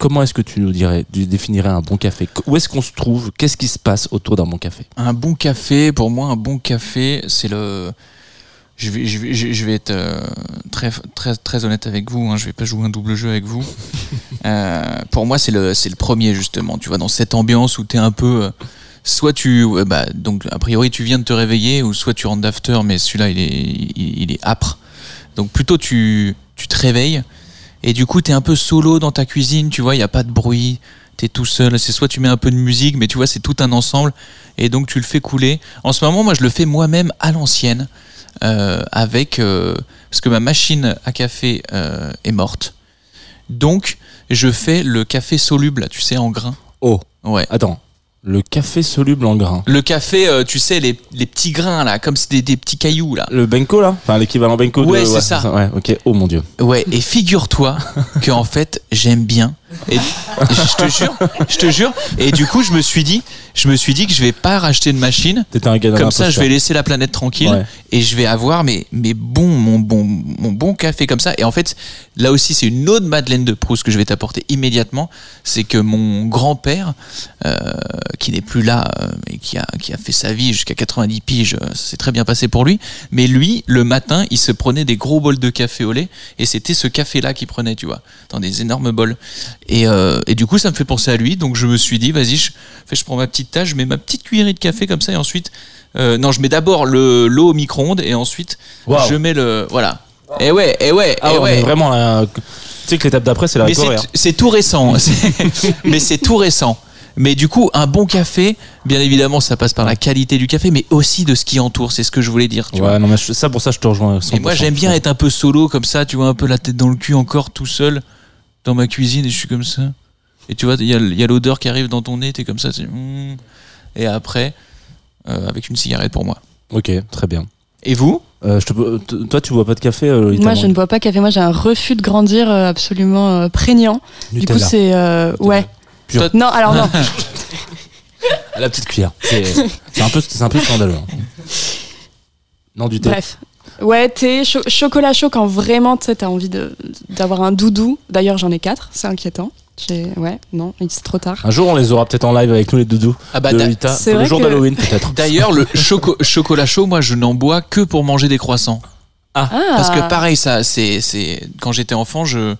comment est-ce que tu nous dirais, tu définirais un bon café? Où est-ce qu'on se trouve? Qu'est-ce qui se passe autour d'un bon café? Un bon café, pour moi, un bon café, c'est le. Je vais, je vais, je je vais être euh, très, très, très honnête avec vous. Hein, je vais pas jouer un double jeu avec vous. Euh, pour moi, c'est le, c'est le premier justement. Tu vois, dans cette ambiance où tu es un peu. euh, soit tu, bah, donc a priori tu viens de te réveiller, ou soit tu rentres d'after, mais celui-là il est, il, il est âpre. Donc plutôt tu, tu te réveilles et du coup tu es un peu solo dans ta cuisine. Tu vois, il y a pas de bruit. T'es tout seul, c'est soit tu mets un peu de musique, mais tu vois, c'est tout un ensemble, et donc tu le fais couler. En ce moment, moi, je le fais moi-même à l'ancienne, euh, avec euh, parce que ma machine à café euh, est morte, donc je fais le café soluble, tu sais, en grains. Oh, Ouais. attends. Le café soluble en grains. Le café, euh, tu sais, les, les petits grains là, comme c'est des, des petits cailloux là. Le Benko là Enfin l'équivalent Benko Ouais, de... c'est ça. Ouais, ok. Oh mon dieu. Ouais, et figure-toi que en fait, j'aime bien. Et je te jure, je te jure. Et du coup, je me suis dit, je me suis dit que je vais pas racheter de machine. Un gars Comme ça, je vais laisser la planète tranquille Ouais. et je vais avoir mes, mes bons, mon bon, mon bon café comme ça. Et en fait, là aussi, c'est une autre Madeleine de Proust que je vais t'apporter immédiatement. C'est que mon grand-père, euh, qui n'est plus là, euh, mais qui a, qui a fait sa vie jusqu'à 90 piges, euh, ça s'est très bien passé pour lui. Mais lui, le matin, il se prenait des gros bols de café au lait et c'était ce café-là qu'il prenait, tu vois, dans des énormes bols. Et, euh, et du coup, ça me fait penser à lui. Donc je me suis dit, vas-y, je, je prends ma petite tâche, je mets ma petite cuillerée de café comme ça et ensuite, euh, non, je mets d'abord le l'eau au micro-ondes et ensuite je mets le, voilà. Et ouais, et ouais, Ah et ouais, vraiment là. Tu sais que l'étape d'après c'est la c'est- hein. c'est tout récent. Mais c'est tout récent. Mais du coup, un bon café, bien évidemment, ça passe par la qualité du café, mais aussi de ce qui entoure. C'est ce que je voulais dire. Tu vois. Ouais, non mais ça pour ça je te rejoins. 100%. Et moi, j'aime bien être un peu solo comme ça, tu vois, un peu la tête dans le cul encore tout seul dans ma cuisine et je suis comme ça. Et tu vois, il y a, il y a l'odeur qui arrive dans ton nez, t'es comme ça. c'est, mm. Et après, euh, avec une cigarette pour moi. Ok, très bien. Et vous? Euh, je te- t- toi, tu bois pas de café euh, Moi, je ne bois pas café. Moi, j'ai un refus de grandir euh, absolument euh, prégnant. Du coup, c'est. euh, ouais. Non, alors non. À la petite cuillère. C'est c'est un peu, c'est un peu scandaleux. hein. Non du thé. Bref. Ouais, thé, cho- chocolat chaud quand vraiment tu t'as envie de- d'avoir un doudou. D'ailleurs, j'en ai quatre, c'est inquiétant. Ouais, non, il- c'est trop tard. Un jour, on les aura peut-être en live avec nous les doudous Ah bah, de Lolita. c'est Le jour que- d'Halloween peut-être. D'ailleurs, le choco- chocolat chaud, moi, je n'en bois que pour manger des croissants. Ah, Parce que pareil, ça, c'est, c'est quand j'étais enfant, je,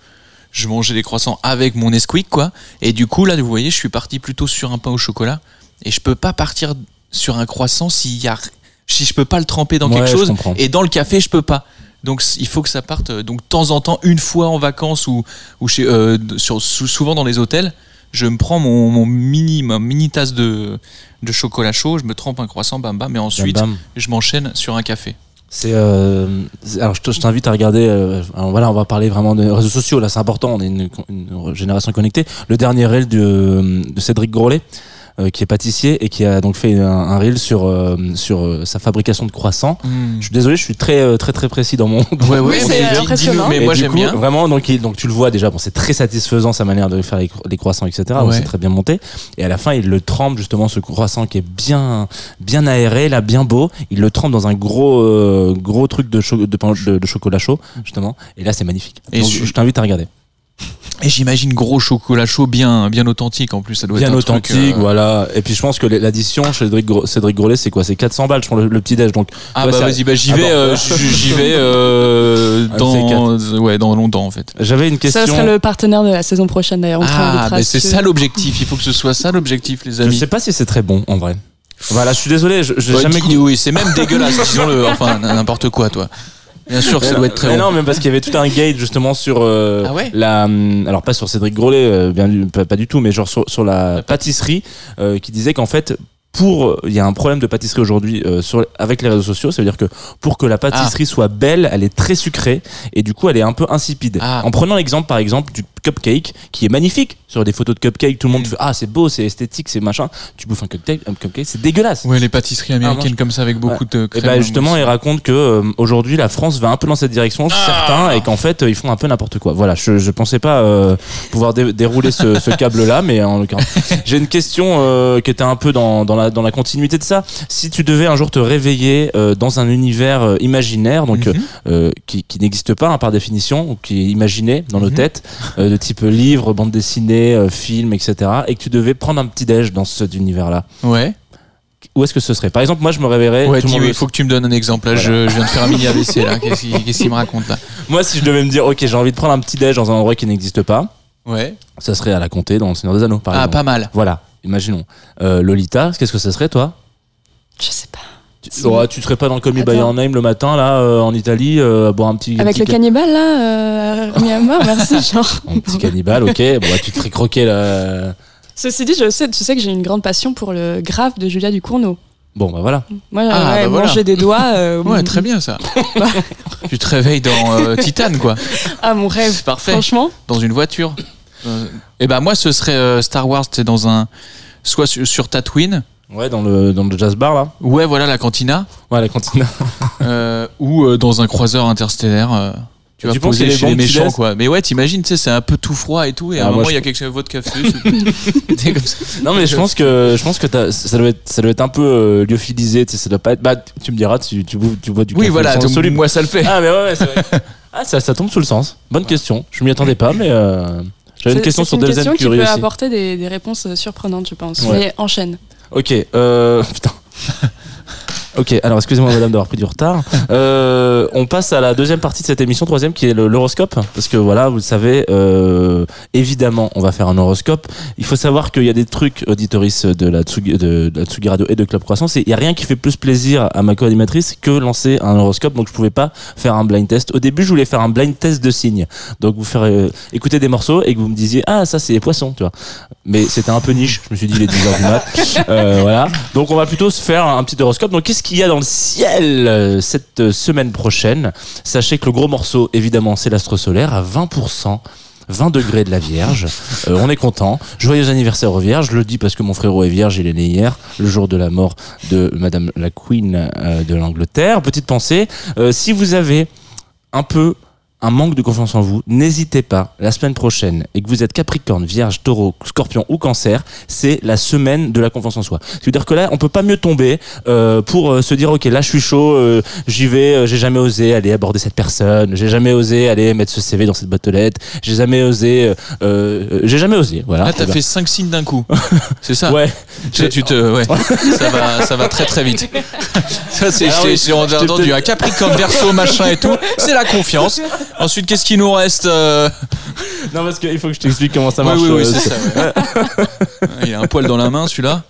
je mangeais des croissants avec mon Nesquik, quoi. Et du coup, là, vous voyez, je suis parti plutôt sur un pain au chocolat. Et je peux pas partir sur un croissant s'il y a, si je peux pas le tremper dans Ouais, quelque chose. Et dans le café, je peux pas. Donc il faut que ça parte. euh, Donc de temps en temps, une fois en vacances ou, ou chez, euh, sur, sou- souvent dans les hôtels, je me prends mon, mon mini, ma mini tasse de, de chocolat chaud, je me trempe un croissant, bam bam, et ensuite Bam, bam. je m'enchaîne sur un café. C'est euh, alors je te- je t'invite à regarder. euh, alors voilà, on va parler vraiment de réseaux sociaux. Là, c'est important. On est une, une génération connectée. Le dernier reel de, de Cédric Grolet. Euh, qui est pâtissier et qui a donc fait un, un reel sur euh, sur euh, sa fabrication de croissants. Je suis désolé, je suis très très très précis dans mon. Ouais, ouais, Oui, mais c'est impressionnant. Mais moi j'aime bien. Vraiment, donc, il- donc tu le vois déjà, bon, c'est très satisfaisant sa manière de faire les, cro- les croissants, etc. Ouais. C'est très bien monté. Et à la fin, il le trempe justement ce croissant qui est bien, bien aéré, là, bien beau. Il le trempe dans un gros, euh, gros truc de, cho- de, de, de chocolat chaud, justement. Et là, c'est magnifique. Et Donc, je- je t'invite à regarder. Et j'imagine gros chocolat chaud bien, bien authentique en plus. Ça doit Bien être un truc, authentique, euh, voilà. Et puis je pense que l'addition chez Cédric, Gro- Cédric Grolet, c'est quoi? C'est 400 balles, je pense, le, le petit déj. Donc Ah Ouais, bah c'est- vas-y, bah j'y vais, euh, j'y vais euh, Ah, dans, ouais, dans longtemps en fait. j'avais une question. ça serait le partenaire de la saison prochaine d'ailleurs. Ah, mais c'est ça l'objectif. Il faut que ce soit ça l'objectif, les Je amis. sais pas si c'est très bon en vrai. Voilà, je suis désolé, je- j'ai Ouais, jamais dis- oui, c'est même dégueulasse, disons-le. Enfin, n'importe quoi, toi. Bien sûr, ça doit être très mais bon. non, mais parce qu'il y avait tout un gate justement sur euh, Ah ouais la, alors pas sur Cédric Grolet, euh, bien pas, pas du tout, mais genre sur, sur la pâtisserie, euh, qui disait qu'en fait pour il y a un problème de pâtisserie aujourd'hui euh, sur avec les réseaux sociaux, ça veut dire que pour que la pâtisserie soit belle, elle est très sucrée et du coup elle est un peu insipide. Ah. En prenant l'exemple par exemple du cupcake qui est magnifique sur des photos de cupcake, tout le monde Mm. fait ah c'est beau, c'est esthétique, c'est machin. Tu bouffes un cupcake, un cupcake, c'est dégueulasse. Ouais, les pâtisseries américaines moi, comme ça avec beaucoup de Et crème. bah justement, il raconte que euh, aujourd'hui la France va un peu dans cette direction, certains, et qu'en fait euh, ils font un peu n'importe quoi. Voilà, je, je pensais pas euh, pouvoir dé- dérouler ce, ce câble-là, mais en l'occurrence, j'ai une question euh, qui était un peu dans, dans, la, dans la continuité de ça. Si tu devais un jour te réveiller euh, dans un univers euh, imaginaire, donc Mhm. euh, qui, qui n'existe pas hein, par définition, ou qui est imaginé dans nos Mhm. têtes, euh, de type livre, bande dessinée, euh, film, etc., et que tu devais prendre un petit déj dans cet univers-là, Ouais. où est-ce que ce serait? Par exemple, moi je me réveillerais. Ouais, oui, il faut que tu me donnes un exemple. Là, je, je viens de faire un mini AVC là. Qu'est-ce qu'il me raconte là? Moi, si je devais me dire, ok, j'ai envie de prendre un petit déj dans un endroit qui n'existe pas, Ouais. ça serait à la Comté, dans le Seigneur des Anneaux, par Ah, exemple. pas mal. Voilà, imaginons. Euh, Lolita, qu'est-ce que ça serait, toi? Je sais pas. Tu, oh, tu serais pas dans le Call Me By. Your Name le matin, là, euh, en Italie, euh, à boire un petit. Avec petit le ca- cannibale là, euh, remis à mort, merci. Genre. Un petit cannibale, ok. Bon, bah, tu te ferais croquer, là. Ceci dit, je sais, tu sais que j'ai une grande passion pour le graphe de Julia Ducournau. Bon, bah voilà. Moi, Ah, ouais, bah voilà. manger des doigts. euh, Ouais, très bien ça. tu te réveilles dans euh, Titan, quoi. Ah, mon rêve. C'est parfait. Franchement, Dans une voiture. et ben moi, ce serait euh, Star Wars, c'est dans un soit sur, sur Tatooine, Ouais, dans le, dans le jazz bar là. ouais, voilà la cantina, Ouais, la cantine. euh, ou euh, dans un croiseur interstellaire. euh, tu vas Tu penses poser qu'il y a chez des les bons petits méchants, laisses quoi. Mais ouais, t'imagines, tu sais, c'est un peu tout froid et tout, et à Ah, un moi, moment, je- il y a quelque chose de vodka feu. T'es comme ça. Non mais je pense que je pense que t'as- ça doit être ça doit être un peu euh, lyophilisé, tu sais, ça doit pas être. Bah tu me diras, tu tu, bois- tu bois du Oui, café voilà, sans donc, soluble. moi ça le fait. Ah mais ouais, ouais c'est vrai. ah ça ça tombe sous le sens. Bonne question. Je m'y attendais pas mais euh, j'avais une C'est- question c'est sur une question qui Curie peut aussi. apporter des, des réponses euh, surprenantes, je pense. Ouais. Mais enchaîne. Ok, euh, putain. Ok, alors excusez-moi madame d'avoir pris du retard. Euh, on passe à la deuxième partie de cette émission, troisième, qui est l'horoscope. Parce que voilà, vous le savez, euh, évidemment, on va faire un horoscope. Il faut savoir qu'il y a des trucs auditoristes de la Tsugi, de, la Tsugi Radio et de Club Croissance. Et il n'y a rien qui fait plus plaisir à ma co-animatrice que lancer un horoscope. Donc je pouvais pas faire un blind test. Au début, je voulais faire un blind test de signes. Donc vous faire euh, écouter des morceaux et que vous me disiez, ah, ça c'est les poissons, tu vois. Mais c'était un peu niche. Je me suis dit, il est 10h du mat. Euh, voilà. Donc on va plutôt se faire un petit horoscope. Donc qu'il y a dans le ciel euh, cette euh, semaine prochaine Sachez que le gros morceau, évidemment, c'est l'astre solaire à 20%. 20 degrés de la Vierge. Euh, on est content. Joyeux anniversaire aux Vierges. Je le dis parce que mon frérot est Vierge. Il est né hier, le jour de la mort de Madame la Queen euh, de l'Angleterre. Petite pensée. euh, si vous avez un peu un manque de confiance en vous, n'hésitez pas, la semaine prochaine, et que vous êtes Capricorne, Vierge, Taureau, Scorpion ou Cancer, c'est la semaine de la confiance en soi. C'est-à-dire que là, on peut pas mieux tomber euh, pour euh, se dire, ok, là je suis chaud, euh, j'y vais, euh, j'ai jamais osé aller aborder cette personne, j'ai jamais osé aller mettre ce CV dans cette boîte aux lettres, j'ai jamais osé, euh, j'ai jamais osé, voilà. Là, t'as Eh ben, fait 5 signes d'un coup. C'est ça Ouais. Tu, tu te, ouais. ça, va, ça va très très vite. Ça, c'est, Ah j'ai- entendu un Capricorne, Verseau, machin et tout. C'est la confiance. Ensuite, qu'est-ce qui nous reste euh Non, parce qu'il faut que je t'explique comment ça Oui, marche. oui, oui, euh, c'est ça. ouais. Il a un poil dans la main, celui-là.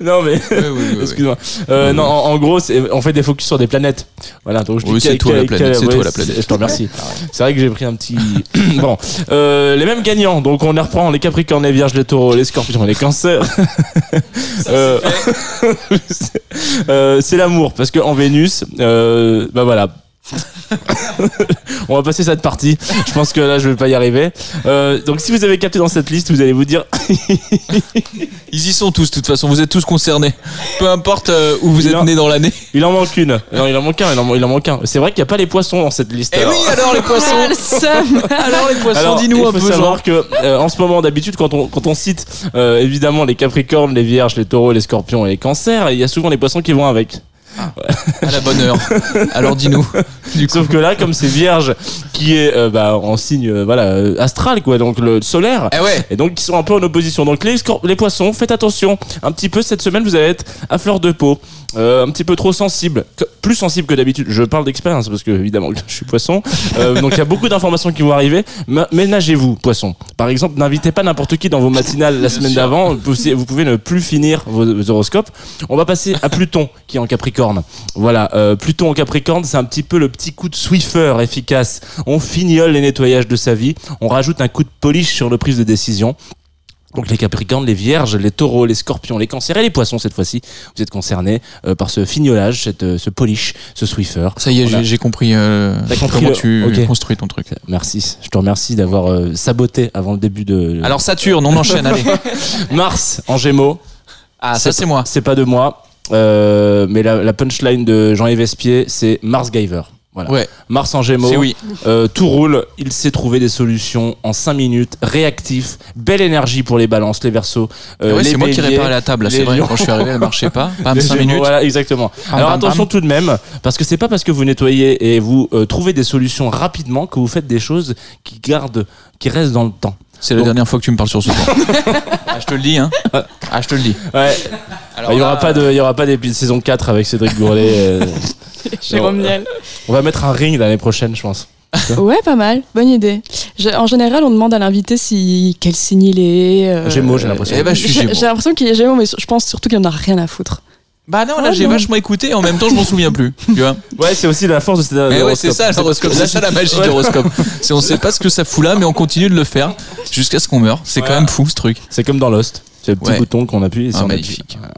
Non, mais. Oui, oui, oui, oui. Excuse-moi. Euh, non, en, en gros, c'est- on fait des focus sur des planètes. Voilà, donc je dis Oui, c'est toi la planète, c'est toi la planète. Je te remercie. C'est vrai que j'ai pris un petit. bon, euh, les mêmes gagnants. Donc on les reprend les Capricornes, les Vierges, les Taureaux, les Scorpions, les Cancers. Euh, c'est- l'amour, parce que en Vénus, bah voilà. On va passer cette partie. Je pense que là, je vais pas y arriver. Euh, donc, si vous avez capté dans cette liste, vous allez vous dire Ils y sont tous, de toute façon. Vous êtes tous concernés. Peu importe euh, où vous Il êtes a- nés dans l'année. il en manque une. Non, il en manque un. Il en, il en manque un. C'est vrai qu'il n'y a pas les poissons dans cette liste. Eh alors. oui, alors les poissons. Ah. Alors les poissons, dis-nous il un faut peu, savoir genre. que euh, en ce moment d'habitude quand on quand on cite euh, évidemment les Capricornes, les Vierges, les Taureaux, les Scorpions et les Cancers, il y a souvent les poissons qui vont avec. À la bonne heure. Alors dis-nous. Sauf que là, comme c'est Vierge qui est euh, bah, en signe euh, voilà euh, astral quoi, donc le solaire. Eh ouais. Et donc ils sont un peu en opposition. Donc les, poissons, faites attention. Un petit peu cette semaine, vous allez être à fleur de peau, euh, un petit peu trop sensible, Que- plus sensible que d'habitude. Je parle d'expérience parce que évidemment je suis poisson. Euh, donc il y a beaucoup d'informations qui vont arriver. Ménagez-vous, poisson. Par exemple, n'invitez pas n'importe qui dans vos matinales la semaine d'avant. Vous pouvez, vous pouvez ne plus finir vos, vos horoscopes. On va passer à Pluton qui est en Capricorne. Voilà, euh, Pluton en Capricorne, c'est un petit peu le petit coup de Swiffer efficace. On fignole les nettoyages de sa vie, on rajoute un coup de polish sur le prise de décision. Donc les Capricornes, les Vierges, les Taureaux, les Scorpions, les Cancers et les Poissons cette fois-ci, vous êtes concernés euh, par ce fignolage, cette, euh, ce polish, ce Swiffer. Ça y est, j'ai- compris, euh, compris comment le- tu construis ton truc. Merci, je te remercie d'avoir saboté avant le début de Alors Saturne, on enchaîne, allez. Mars en Gémeaux. Ah, ça c'est moi. C'est pas de moi, euh, mais la, la punchline de Jean-Yves Espier, c'est Mars Giver. Voilà. Ouais, Mars en Gémeaux. oui. Euh, tout roule, il sait trouver des solutions en 5 minutes, réactif, belle énergie pour les balances, les versos. euh, ouais, les c'est moi qui réparais la table, c'est vrai. lions. Quand je suis arrivé, elle marchait pas. Bam, les 5 Gémeaux, minutes. Voilà, exactement. Bam, Alors bam, attention tout de même, parce que c'est pas parce que vous nettoyez et vous euh, trouvez des solutions rapidement que vous faites des choses qui gardent, qui restent dans le temps. C'est la Donc- dernière fois que tu me parles sur ce point. ah, je te le dis, hein. Ah, je te le dis. Ouais. Alors il y aura là, pas de, il y aura pas d'épisode saison 4 avec Cédric Gourlet. euh, Jérôme Non. Niel. on va mettre un ring l'année prochaine, je pense. Ouais, pas mal. Bonne idée. Je- en général, on demande à l'invité si quel signe il est. euh, Gémeaux, j'ai l'impression. Eh ben, je suis J'ai Gémeaux. j'ai l'impression qu'il est Gémeaux, mais je pense surtout qu'il en a rien à foutre. Bah non, là Ah, j'ai vachement écouté et en même temps je m'en souviens plus. Tu vois Ouais, c'est aussi la force de cet Mais ouais, horoscope. c'est ça l'horoscope, c'est ça la magie de l'horoscope. C'est on sait pas ce que ça fout là, mais on continue de le faire jusqu'à ce qu'on meure. C'est quand même fou ce truc. C'est comme dans Lost. C'est le petit Ouais. bouton qu'on appuie et Ah, c'est on magnifique. appuie.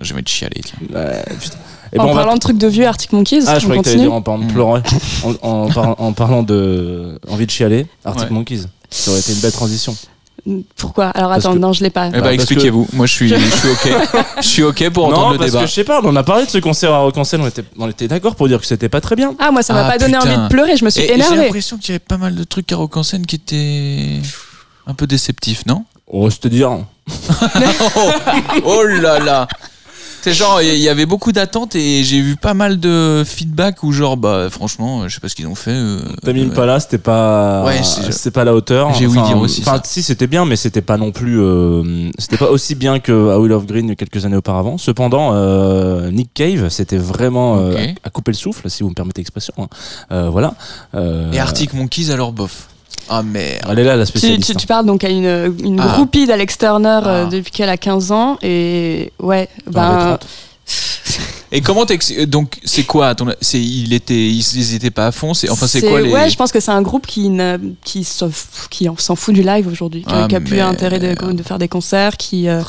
Je vais te chialer. Tiens. Ouais, putain. Et en ben, va- parlant de trucs de vieux Arctic Monkeys, Ah, je croyais que t'allais continue. dire en parlant de Mm. pleurer. En, en par- en parlant de envie de chialer, Arctic Ouais. Monkeys. Ça aurait été une belle transition. Pourquoi Alors Parce attends, que- non, je l'ai pas. Eh que- expliquez-vous. Moi, je suis, je suis ok. Je suis ok pour entendre Non, le parce débat. que je sais pas, on en a parlé de ce concert à scène, on était, on était d'accord pour dire que c'était pas très bien. Ah, moi, ça m'a Ah, pas donné putain. envie de pleurer, je me suis j'ai énervée. l'impression qu'il y avait pas mal de trucs à scène qui étaient un peu déceptifs, non? Oh, te dire. oh, oh là là C'est genre, il y avait beaucoup d'attentes et j'ai vu pas mal de feedback où genre, bah franchement, je sais pas ce qu'ils ont fait. euh, T'as mis euh, là, c'était pas, Ouais, c'est- c'était pas à la hauteur. J'ai ouï dire aussi Enfin, si c'était bien, mais c'était pas non plus, euh, c'était pas aussi bien que Will of Green quelques années auparavant. Cependant, euh, Nick Cave, c'était vraiment euh, Ok. à, à couper le souffle, si vous me permettez l'expression. hein. Euh, voilà. Et Arctic Monkeys alors bof. Ah merde. Elle est là, la spécialiste. tu, tu parles donc à une, une Ah. groupie d'Alex Turner euh, Ah. depuis qu'elle a 15 ans et ouais, ben. 30. Et comment t'ex- euh, donc c'est quoi ton- c'est il était ils, ils étaient pas à fond c'est enfin c'est quoi les Ouais, je pense que c'est un groupe qui, ne- qui, s'en fout du live aujourd'hui, qui, Ah, qui a plus intérêt de, de faire des concerts, qui. euh,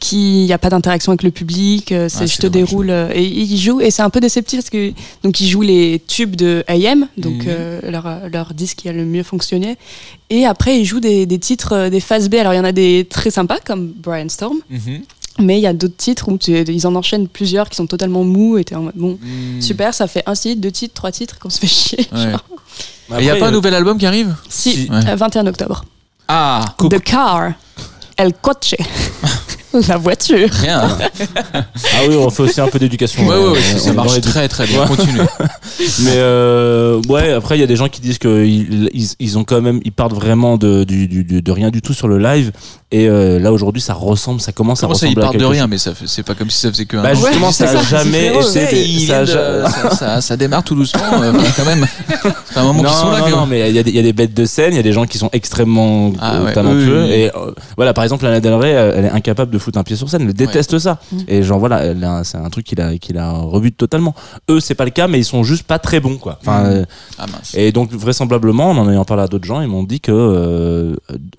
qui n'y a pas d'interaction avec le public, euh, c'est Ah, je c'est te dommage. déroule euh, et ils jouent et c'est un peu déceptif parce que donc ils jouent les tubes de AM donc Mhm. euh, leur, leur disque qui a le mieux fonctionné et après ils jouent des, des titres des phases B alors il y en a des très sympas comme Brian Storm Mhm. mais il y a d'autres titres où tu- ils en enchaînent plusieurs qui sont totalement mous et t'es en mode bon Hmm. super ça fait un titre deux titres trois titres qu'on se fait chier Ouais. genre. Et y a pas un nouvel album qui arrive? Si, Si. Ouais. euh, 21 octobre Ah The Car El Coche la voiture rien. Ah oui, on fait aussi un peu d'éducation. Ouais ouais, ouais, on- ça on marche très très bien. Continue. Mais euh, ouais, après il y a des gens qui disent que ils, ils, ils ont quand même, ils partent vraiment de, du- de rien du tout sur le live. Et euh, là aujourd'hui, ça ressemble, ça commence Comment à ça ils ressembler à partent de rien chose. mais ça c'est pas comme si ça faisait que un Bah justement, Ouais, ça a ça, jamais. Ils ça a ça, démarre tout doucement, euh, quand même. C'est un moment non, qu'ils sont là. non, non, mais il y, a des- il y a des bêtes de scène, il y a des gens qui sont extrêmement Ah euh, ouais, talentueux. oui, oui, oui. Et euh, voilà, par exemple, Lana Del Rey, elle est incapable de foutre un pied sur scène, elle déteste ça. Mm. Et genre voilà, a- c'est un truc qui la, qui la rebute totalement. Eux, c'est pas le cas, mais ils sont juste pas très bons, quoi. Enfin, Mm. euh, Ah mince. Et donc vraisemblablement, en en ayant parlé à d'autres gens, ils m'ont dit que euh,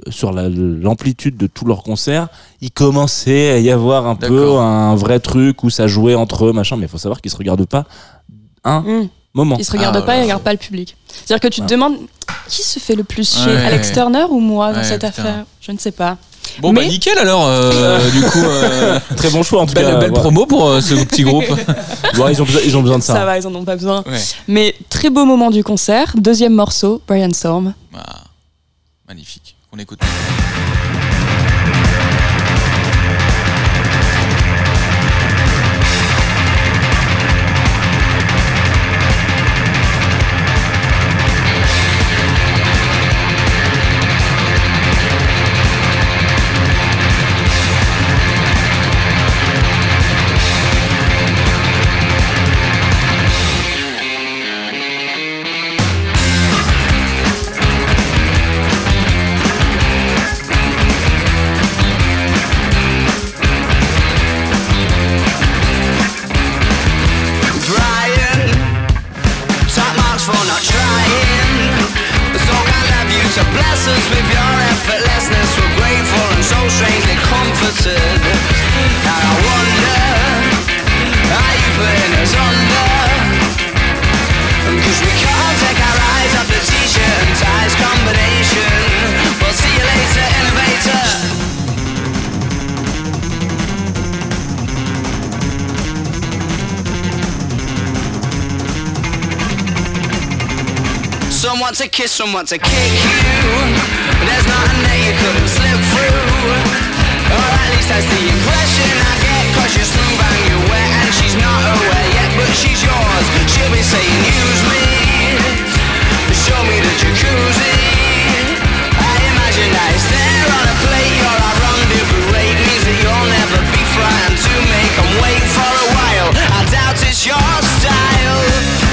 sur la- l'amplitude de tous leurs concerts, il commençait à y avoir un peu un vrai truc où ça jouait entre eux, machin. Mais il faut savoir qu'ils se regardent pas un Mm. moment. Ils se regardent Ah, pas, ouais. ils regardent pas le public. C'est-à-dire que tu te demandes qui se fait le plus chier, Ouais. Alex Turner ou moi dans cette putain. affaire? Je ne sais pas. Bon bah Mais- nickel alors. euh, du coup, euh, Très bon choix en tout belle, cas. belle Ouais. promo pour euh, ce petit groupe. Ouais, ils ont besoin, ils ont besoin de ça. Ça va, ils en ont pas besoin. Ouais. Mais très beau moment du concert. Deuxième morceau, Brian Storm. Ah, magnifique. On écoute. To kiss, some want to kick you. There's nothing that you couldn't slip through. Or at least that's the impression I get. Cause you're smooth and you're wet, and she's not aware yet, but she's yours. She'll be saying, use me. Show me the jacuzzi. I imagine that it's there on a plate. You're our rendezvous rate. Means that you'll never be frightened to make 'em wait for a while. I doubt it's your style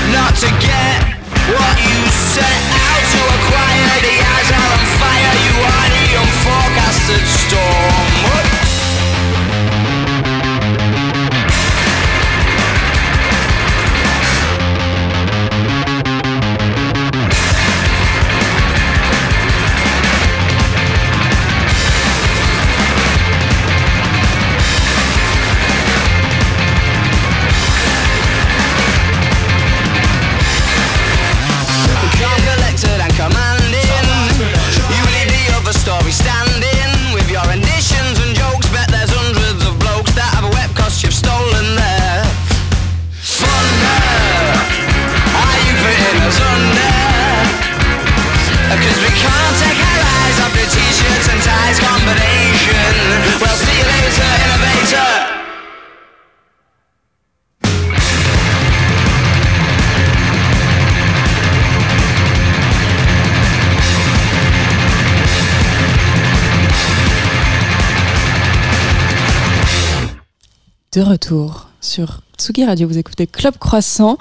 not to get what you set de retour sur Tsugi Radio. Vous écoutez Club Croissant.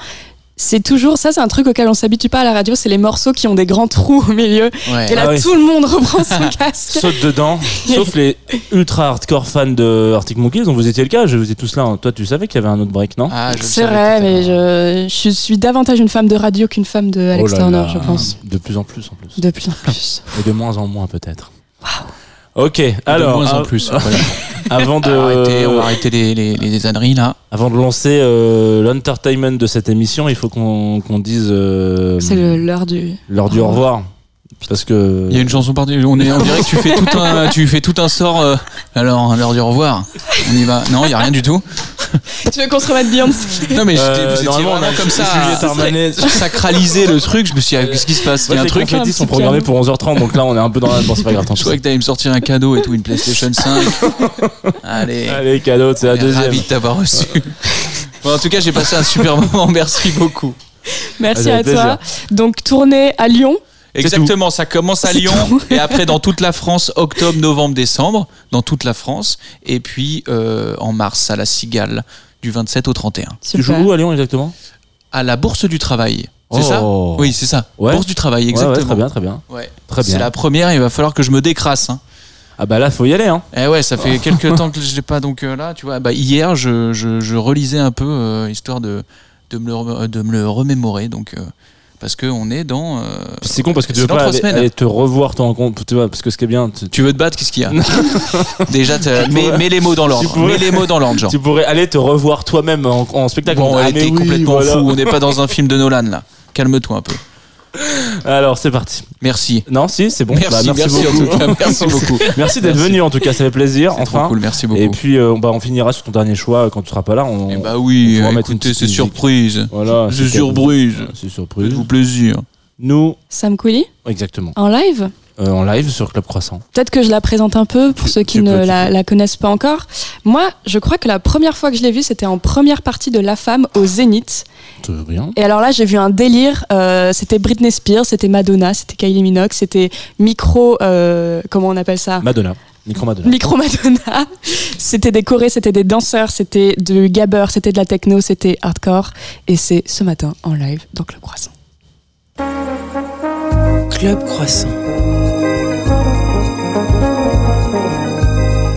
C'est toujours ça, c'est un truc auquel on s'habitue pas à la radio, c'est les morceaux qui ont des grands trous au milieu. Ouais. Et là, Ah oui. tout le monde reprend son casque. Saute dedans, sauf les ultra hardcore fans de Arctic Monkeys, dont vous étiez le cas, je vous étiez tous là. hein. Toi, tu savais qu'il y avait un autre break, non? Ah, C'est vrai, mais je, je suis davantage une femme de radio qu'une femme de Alex Oh là Turner, là. je pense. De plus en plus, en plus. De plus en plus. Et de moins en moins, peut-être. Ok, Alors, alors. de moins en av- plus. voilà. Avant de, On va arrêter, on va arrêter les, les, les âneries là. avant de lancer euh, l'entertainment de cette émission, il faut qu'on qu'on dise euh, C'est le- l'heure du. l'heure du au revoir. Parce que. Il y a une chanson par on, est, on dirait que tu fais tout un, tu fais tout un sort. euh, alors, à l'heure du revoir. On y va. Non, il y a rien du tout. Tu veux qu'on se remette Beyoncé Non, mais j'étais- Euh, vous étiez normalement, on vraiment a comme ça. Juliette à- Armanet. Sacraliser le truc. Je me suis dit, ah, qu'est-ce qui se passe? Il y a un les truc. confettis sont programmés pour 11h30, donc là on est un peu dans la. Bon, c'est pas grave, tant Je pis. croyais que t'allais me sortir un cadeau et tout, une PlayStation 5. Allez. Allez, cadeau, c'est la deuxième. Ravi de t'avoir reçu. Bon, en tout cas, j'ai passé un super moment. Merci beaucoup. Merci Ah, à toi. Donc, tournée à Lyon. Exactement, ça commence à Lyon et après dans toute la France, octobre, novembre, décembre, dans toute la France. Et puis euh, en mars à la Cigale, du 27 au 31. Tu joues où à Lyon exactement? À la Bourse du Travail. C'est Oh. ça Oui, c'est ça. Ouais. Bourse du Travail, Ouais, exactement. ouais, très bien, très bien. Ouais. Très C'est la première, il va falloir que je me décrasse. hein. Ah bah là, faut y aller, hein. Eh ouais, ça fait quelques temps que je l'ai pas donc euh, là, tu vois. Bah, hier, je, je, je relisais un peu euh, histoire de, de, me le, de me le remémorer. Donc, euh, parce qu'on est dans. euh, C'est con parce que tu veux pas aller, te revoir ton compte, tu vois, parce que ce qui est bien, tu, Tu veux te battre, qu'est-ce qu'il y a Déjà, mets, les mots dans l'ordre. pourrais- Mets les mots dans l'ordre, genre. tu pourrais aller te revoir toi-même en, en spectacle. Bon, Ah, elle mais était oui, complètement voilà. fou. On n'est pas dans un film de Nolan là. Calme-toi un peu. Alors, c'est parti. Merci. Non, si, c'est bon. merci, Bah, merci, beaucoup. en tout cas. Merci beaucoup. Merci d'être venu, en tout cas, ça fait plaisir. C'est trop Enfin. cool, merci beaucoup. Et puis, euh, bah, on finira sur ton dernier choix quand tu seras pas là. On, Eh bah oui, on pourra mettre une écoutez, c'est surprise. Voilà. C'est surprise. C'est surprise. Faites-vous plaisir. Nous, Sam Cooley exactement, en live? Euh, en live sur Club Croissant. Peut-être que je la présente un peu pour Tu- ceux qui ne peux, la, connaissent pas encore. Moi, je crois que la première fois que je l'ai vue, c'était en première partie de La Femme au Zénith. Et alors là, j'ai vu un délire. euh, c'était Britney Spears, c'était Madonna, c'était Kylie Minogue, c'était micro. euh, comment on appelle ça? Madonna. Micro Madonna. Micro Madonna. C'était des chorés, c'était des danseurs, c'était du gabber, c'était de la techno, c'était hardcore. Et c'est ce matin en live dans Club Croissant. Club Croissant.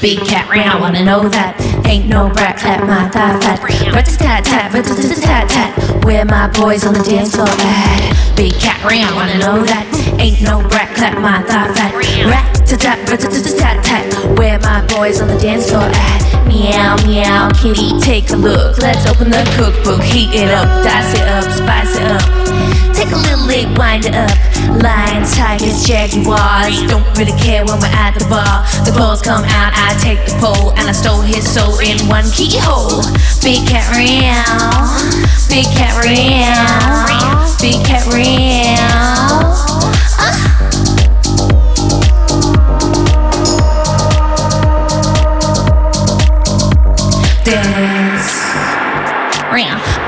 Big cat round, wanna know that. Ain't no brat, clap my thigh fat. Rat tat tat, rat tat tat tat. Where my boys on the dance floor at? Big cat round, wanna know that. Ain't no brat, clap my thigh fat. Rat tat tat, rat tat tat tat. Where my boys on the dance floor at? Meow meow, kitty, take a look. Let's open the cookbook, heat it up, dice it up, spice it up. Take a little lick, wind it up. Lions, tigers, jaguars. Don't really care when we're at the bar. The balls come out, I take the pole, and I stole his soul in one keyhole. Big cat round, big cat round, big cat round.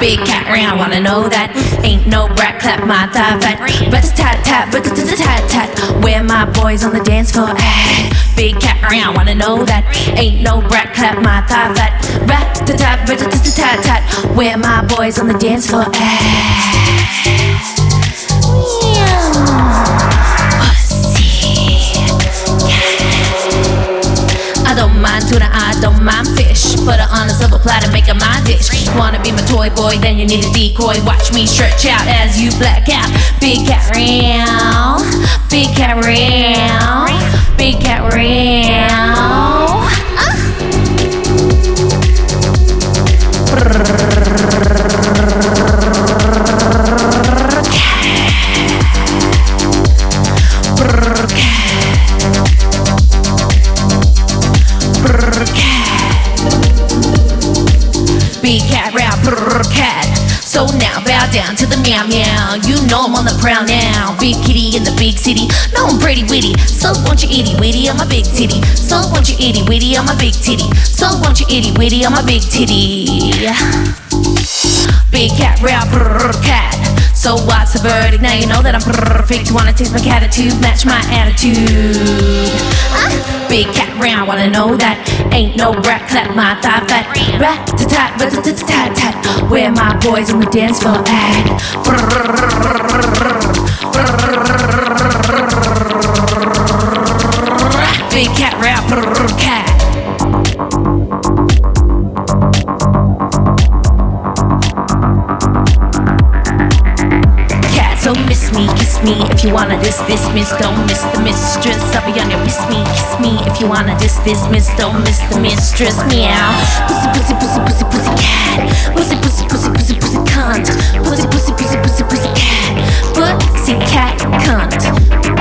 Big cat round, wanna know that? Ain't no brat, clap my thigh fat. But tat tat, but tat tat tat. Where my boys on the dance floor at? Big cat round, wanna know that? Ain't no brat, clap my thigh fat. Rat tat tat, but tat tat. Where my boys on the dance floor at? I don't mind tuna, I don't mind fish. Put her on a silver platter, make it my dish. Wanna be my toy boy, then you need a decoy. Watch me stretch out as you black out. Big cat round, big cat round, big cat round. Uh. Big round, brr, cat. So now bow down to the meow meow. You know I'm on the prowl now. Big kitty in the big city. No, I'm pretty witty. So won't you itty witty on my big titty? So won't you itty witty on my big titty? So won't you itty witty on my big titty? Big cat, brrr, cat. So what's the verdict? Now you know that I'm perfect. Wanna taste my attitude, match my attitude. Ah, big cat round, wanna know that? Ain't no rat clap my thigh fat. Rat tat tat, rat tat tat tat. Where my boys on the dance floor at? Big cat rap, cat. Me, if you wanna diss this miss. Don't miss the mistress. I'll be on your miss me, kiss me if you wanna diss this miss. Don't miss the mistress. Meow. Pussy, pussy, pussy, pussy, pussy cat. Pussy, pussy, pussy, pussy, pussy cunt. Pussy, pussy, pussy, pussy, pussy cat. Pussy cat cunt.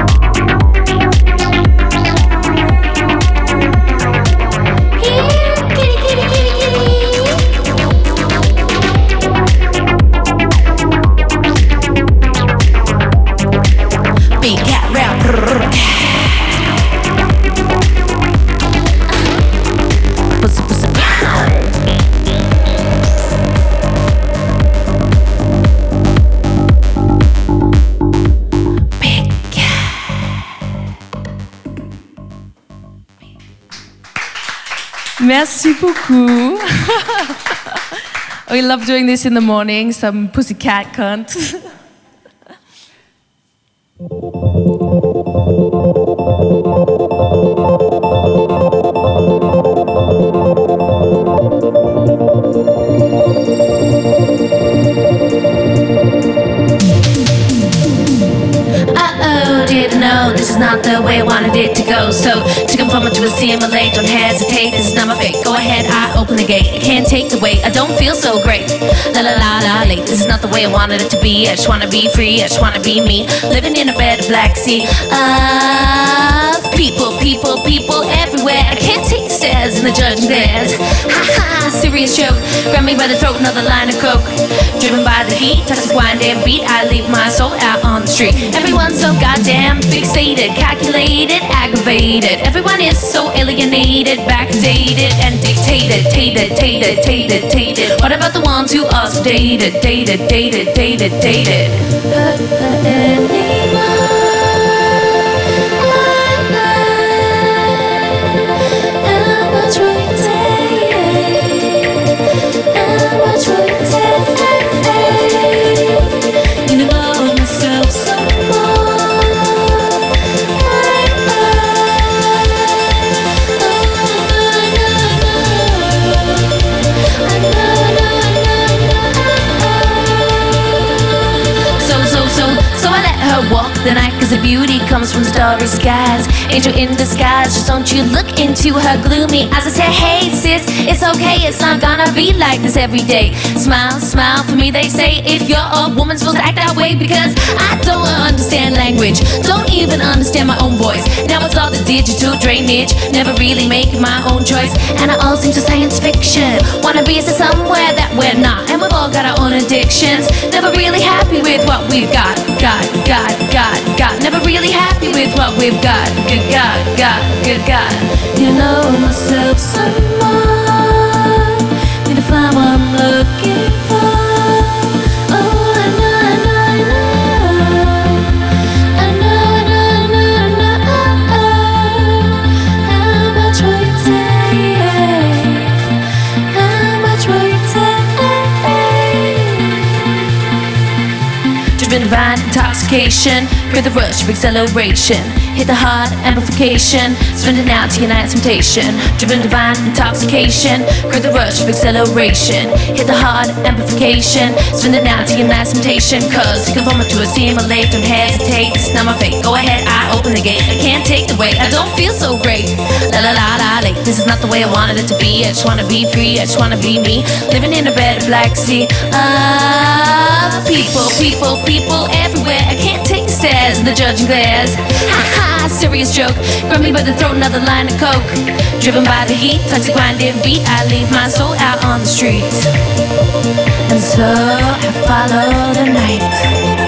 Merci beaucoup. we love doing this in the morning, some pussycat cunt. way I wanted it to be. I just wanna be free. I just wanna be me. Living in a bed of black sea of people, people, people everywhere. I can't take the stairs and the judging glares. Ha ha, serious joke. Grab me by the throat, another line of coke. Driven by the heat, toxic wine damn beat. I leave my soul out on the street. Everyone's so goddamn fixated, calculated, aggravated. Everyone is so alienated, backdated, and dictated, tated, tated, tated, tated. What about the ones who are so dated, dated, dated, dated, dated? Hurt walk the night Cause the beauty comes from starry skies. Angel in disguise, just don't you look into her gloomy eyes. I said, hey sis, it's okay, it's not gonna be like this every day. Smile, smile, for me they say If you're a woman, supposed to act that way Because I don't understand language Don't even understand my own voice. Now it's all the digital drainage Never really making my own choice. And it all seems so science fiction Wanna be somewhere that we're not. And we've all got our own addictions Never really happy with what we've got Got, got, got, got Never really happy with what we've got. Good God, God, good God. You know myself some more intoxication, the rush of acceleration. Hit the heart amplification, spinning out to unite temptation. Driven divine intoxication, feel the rush of acceleration. Hit the heart amplification, spinning out to unite temptation. Cause to conform to assimilate, don't hesitate. Is not my fate. Go ahead, I open the gate. I can't take the weight. I don't feel so great. La la la la, late. This is not the way I wanted it to be. I just wanna be free. I just wanna be me. Living in a bed of black sea. Ah, people, people, people everywhere. I can't take the stairs and the judging glares. Ha ha, serious joke. Grab me by the throat, another line of coke. Driven by the heat, toxic grinding beat. I leave my soul out on the street. And so I follow the night.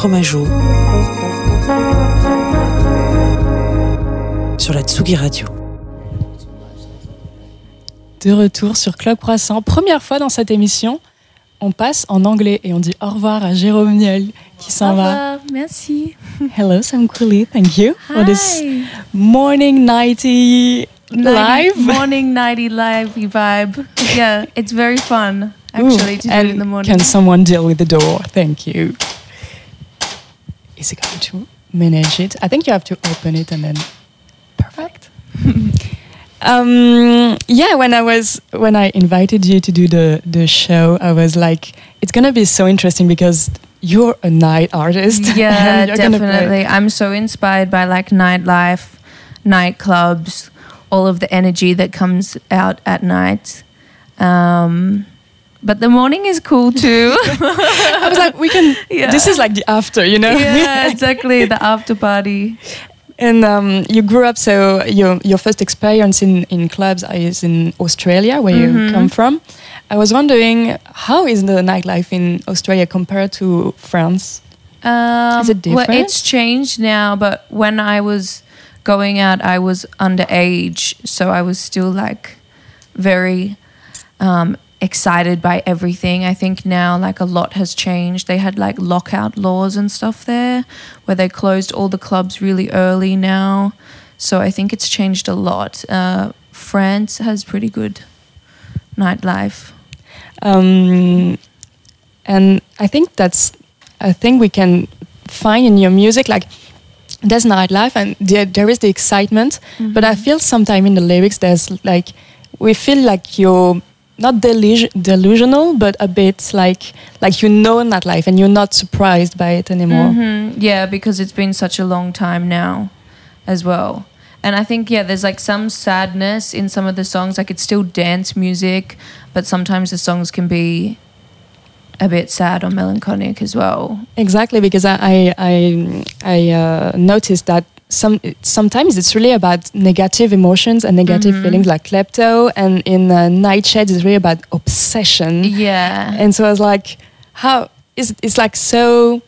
Fromageau sur la Tsugi Radio. De retour sur Club Croissant. Première fois dans cette émission, on passe en anglais et on dit au revoir à Jérôme Niel qui s'en va. Au revoir. Merci. Hello, Sam Cooley. Thank you for this Hi. morning nighty live. Morning nighty live vibe. Yeah, it's very fun actually to do it in the morning. Can someone deal with the door? Thank you. Is it going to manage it? I think you have to open it and then. Perfect. um, yeah, when I was when I invited you to do the the show, I was like, it's gonna be so interesting because you're a night artist. Yeah, and you're gonna play- definitely. I'm so inspired by like nightlife, nightclubs, all of the energy that comes out at night. Um, but the morning is cool too. I was like, we can. Yeah. This is like the after, you know. yeah, exactly. The after party. And um, you grew up, so your your first experience in, in clubs is in Australia, where you Mhm. come from. I was wondering, how is the nightlife in Australia compared to France? Um, Is it different? Well, it's changed now, but when I was going out, I was underage, so I was still like very um, excited by everything. I think now like a lot has changed. They had like lockout laws and stuff there, where they closed all the clubs really early now. So I think it's changed a lot. Uh, France has pretty good nightlife. Um, and I think that's a thing we can find in your music. Like, there's nightlife and there, there is the excitement, but I feel sometimes in the lyrics there's like we feel like you're not delus- delusional, but a bit like like you know nightlife and you're not surprised by it anymore. Mhm. Yeah, because it's been such a long time now as well. And I think, yeah, there's like some sadness in some of the songs. Like it's still dance music, but sometimes the songs can be a bit sad or melancholic as well. Exactly, because I I I, I uh, noticed that some sometimes it's really about negative emotions and negative Mhm. feelings, like klepto, and in uh, Nightshade it's really about obsession. Yeah. And so I was like, how is it's like so?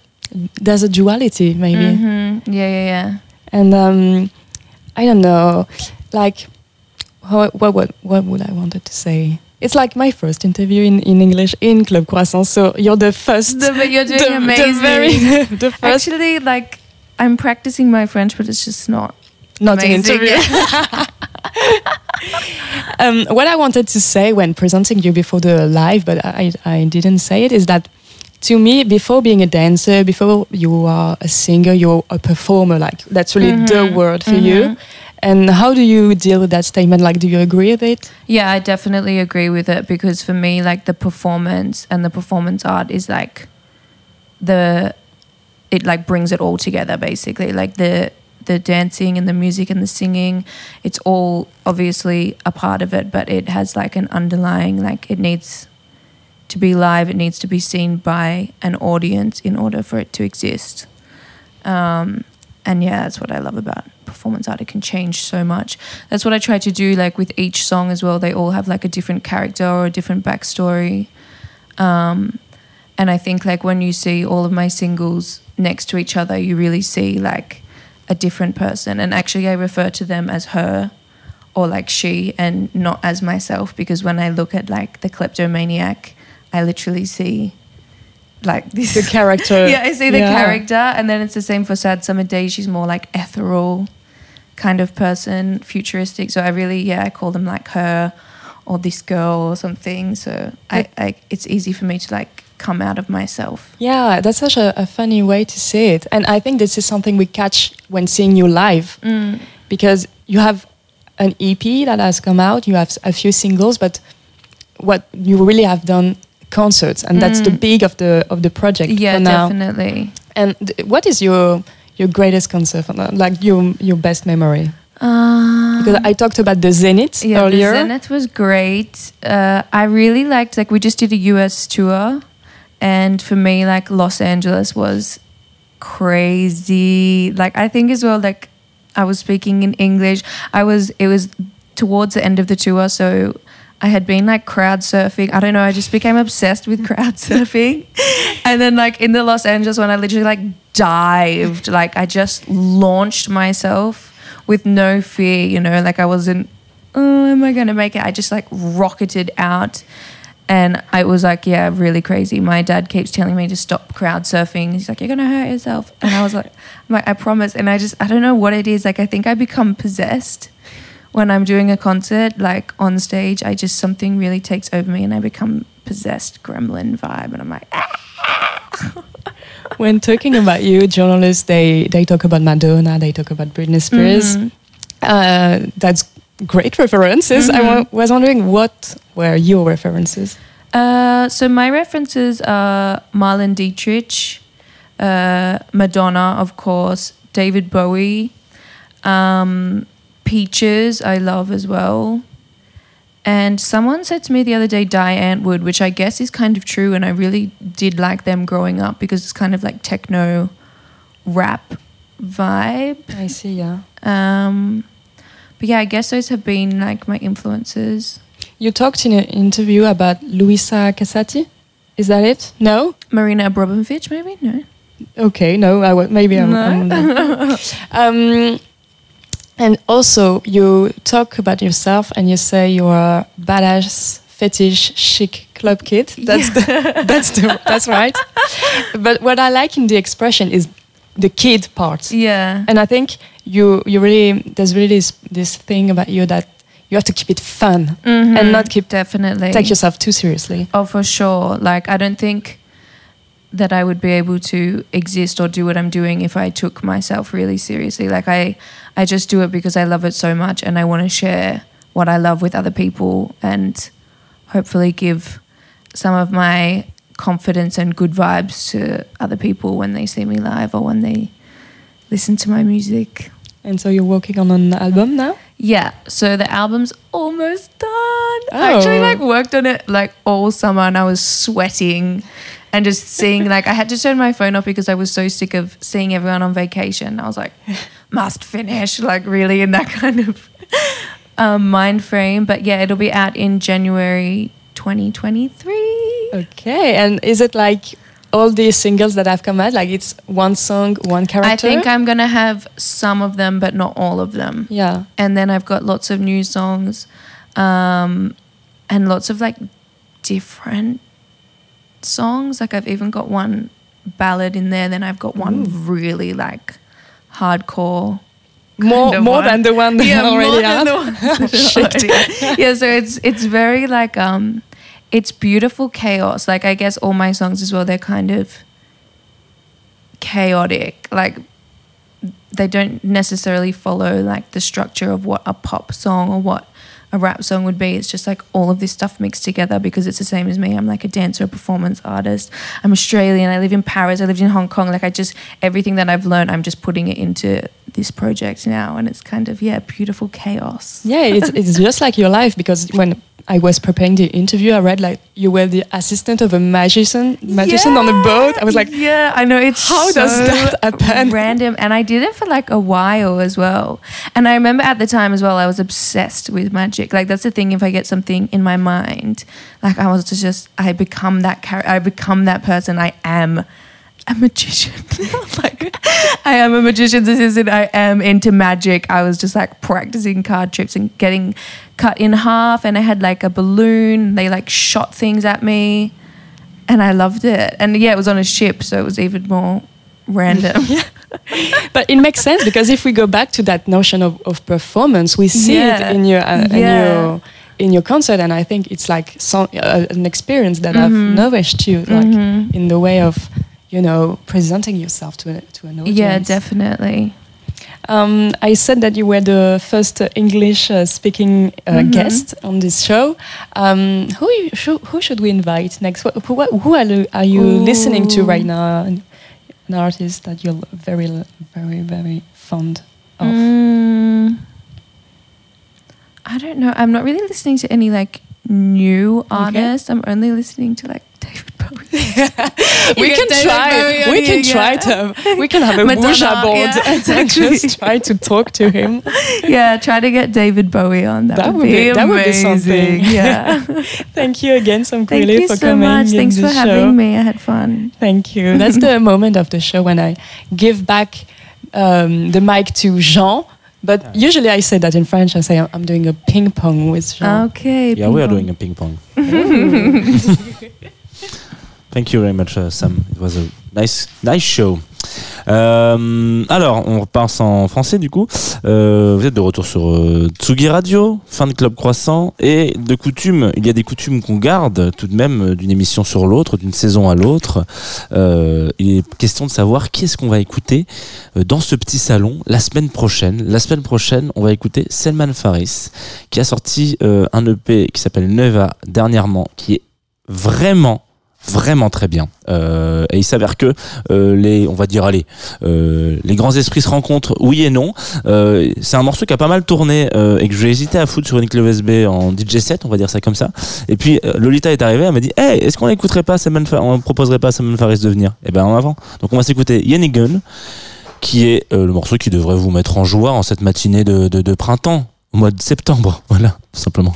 There's a duality maybe, hmm Yeah, yeah, yeah. and um, I don't know, like how, what what what would I wanted to say? It's like my first interview in, in English in Club Croissant. So you're the first. The- but you're doing the, amazing. The, very, the first Actually, like I'm practicing my French, but it's just not. not amazing. um, what I wanted to say when presenting you before the live, but I, I didn't say it, is that to me, before being a dancer, before you are a singer, you're a performer. Like that's really the Mhm, word for you. mhm. And how do you deal with that statement? Like, do you agree with it? Yeah, I definitely agree with it because for me, like the performance and the performance art is like the it like brings it all together basically. Like the the dancing and the music and the singing, it's all obviously a part of it, but it has like an underlying like it needs to be live. It needs to be seen by an audience in order for it to exist. Um, and yeah, that's what I love about performance art. It can change so much. That's what I try to do, like with each song as well. They all have like a different character or a different backstory. Um, and I think like when you see all of my singles next to each other, you really see like a different person. And actually, I refer to them as her or like she and not as myself because when I look at like the kleptomaniac, I literally see like this The character. yeah, I see the Yeah. character, and then it's the same for Sad Summer Day. She's more like ethereal kind of person, futuristic. So I really, yeah, I call them like her or this girl or something. So I, I it's easy for me to like come out of myself. Yeah, that's such a, a funny way to say it. And I think this is something we catch when seeing you live Mm. because you have an EP that has come out, you have a few singles, but what you really have done concerts, and that's the Mm. big of the of the project Yeah, for now. definitely. And what is your your greatest concert, like your your best memory? Uh, Because I talked about the Zenith yeah, earlier. the Zenith was great. Uh, I really liked like we just did a US tour, and for me like Los Angeles was crazy. Like I think as well like I was speaking in English. I was it was towards the end of the tour, so I had been like crowd surfing. I don't know. I just became obsessed with crowd surfing, and then like in the Los Angeles one, I literally like dived. Like I just launched myself with no fear. You know, like I wasn't. Oh, am I gonna make it? I just like rocketed out. And I was like, yeah, really crazy. My dad keeps telling me to stop crowd surfing. He's like, you're gonna hurt yourself. And I was like, like, I promise. And I just, I don't know what it is. Like, I think I become possessed when I'm doing a concert, like on stage. I just something really takes over me, and I become possessed gremlin vibe. And I'm like, ah. When talking about you, journalists they they talk about Madonna, they talk about Britney Spears. Mhm. Uh, that's great references. I was wondering what were your references. Uh, so my references are Marlon Dietrich, uh, Madonna, of course, David Bowie, um, Peaches, I love as well. And someone said to me the other day, Diane Wood, which I guess is kind of true, and I really did like them growing up because it's kind of like techno rap vibe. I see. Yeah. Um, but yeah, I guess those have been like my influences. You talked in an interview about Luisa Casati. Is that it? No. Marina Abramovich, maybe? No. Okay. No. I maybe I'm. I'm um, and also, you talk about yourself and you say you're badass, fetish, chic club kid. That's the, that's the, that's right. But what I like in the expression is the kid part. Yeah. And I think you you really there's really this, this thing about you that you have to keep it fun Mhm. and not keep definitely take yourself too seriously. Oh, for sure. Like, I don't think that I would be able to exist or do what I'm doing if I took myself really seriously. Like, I, I just do it because I love it so much and I want to share what I love with other people and hopefully give some of my confidence and good vibes to other people when they see me live or when they listen to my music. And so you're working on an album now. Yeah, so the album's almost done. I actually Oh. like worked on it like all summer and I was sweating and just seeing like I had to turn my phone off because I was so sick of seeing everyone on vacation. I was like, must finish, like really in that kind of um, mind frame. But yeah, it'll be out in January 2023. Okay. And is it like all these singles that I've come out? Like it's one song, one character. I think I'm gonna have some of them, but not all of them. Yeah. and then I've got lots of new songs, um, and lots of like different songs. Like I've even got one ballad in there. Then I've got one really like hardcore. More more one. than the one that yeah, I already more than the ones that Shit. already had. yeah, so it's it's very like um, it's beautiful chaos. Like I guess all my songs as well. They're kind of chaotic. Like they don't necessarily follow like the structure of what a pop song or what a rap song would be. It's just like all of this stuff mixed together because it's the same as me. I'm like a dancer, a performance artist. I'm Australian. I live in Paris. I lived in Hong Kong. Like I just everything that I've learned, I'm just putting it into this project now, and it's kind of yeah, beautiful chaos. Yeah, it's, it's just like your life because when I was preparing the interview, I read like you were the assistant of a magician, magician on a boat. I was like, yeah, I know it's How so does that happen? Random, and I did it for like a while as well. And I remember at the time as well, I was obsessed with magic. Like that's the thing. If I get something in my mind, like I was just, I become that character. I become that person. I am a magician. like I am a magician's assistant. I am into magic. I was just like practicing card trips and getting cut in half. And I had like a balloon. They like shot things at me, and I loved it. And yeah, it was on a ship, so it was even more random. but it makes sense because if we go back to that notion of, of performance, we see Yeah. it in your uh, in your in your concert, and I think it's like some, uh, an experience that have Mhm. nourished you, like Mhm. in the way of you know presenting yourself to a, to an audience. Yeah, definitely. Um, I said that you were the first uh, English uh, speaking uh, Mhm. guest on this show. Um, who, you, who, who should we invite next? Wh- Who, who are, you- are you listening to right now? An, artist that you're very, very, very fond of? Mm, I don't know. I'm not really listening to any like new artists. I'm only listening to like David Bowie. we can David try. Bowie We can here, try yeah. to. We can have a Madonna, Ouija board yeah, and just try to talk to him. yeah, try to get David Bowie on. That, That would would be, be- that would be amazing. something. Yeah. Thank you again, Sam Thank you for so coming much. Thanks the for show. having me. I had fun. Thank you. That's the moment of the show when I give back um, the mic to Jean. But usually I say that in French. I say I'm- I'm doing a ping pong with Jean. Okay. Yeah, we are ping doing a ping pong. Thank you very much, uh, Sam. It was a nice, nice show. Euh, alors, on repasse en français du coup. Euh, vous êtes de retour sur euh, Tsugi Radio, fin de Club Croissant. Et de coutume, il y a des coutumes qu'on garde tout de même d'une émission sur l'autre, d'une saison à l'autre. Il est question de savoir qui est-ce qu'on va écouter dans ce petit salon la semaine prochaine. La semaine prochaine, on va écouter Selman Faris, qui a sorti un EP qui s'appelle Neva dernièrement, qui est vraiment vraiment très bien. Euh, et il s'avère que euh, les on va dire allez euh, les grands esprits se rencontrent oui et non. Euh, c'est un morceau qui a pas mal tourné euh, et que j'ai hésité à foutre sur une clé USB en DJ set on va dire ça comme ça. Et puis euh, Lolita est arrivée elle m'a dit hey est-ce qu'on écouterait pas Salman Fa- on proposerait pas Salman Faris de venir? Et ben en avant. Donc on va s'écouter Yenny Gun qui est le morceau qui devrait vous mettre en joie en cette matinée de, de, de printemps au mois de septembre. Voilà tout simplement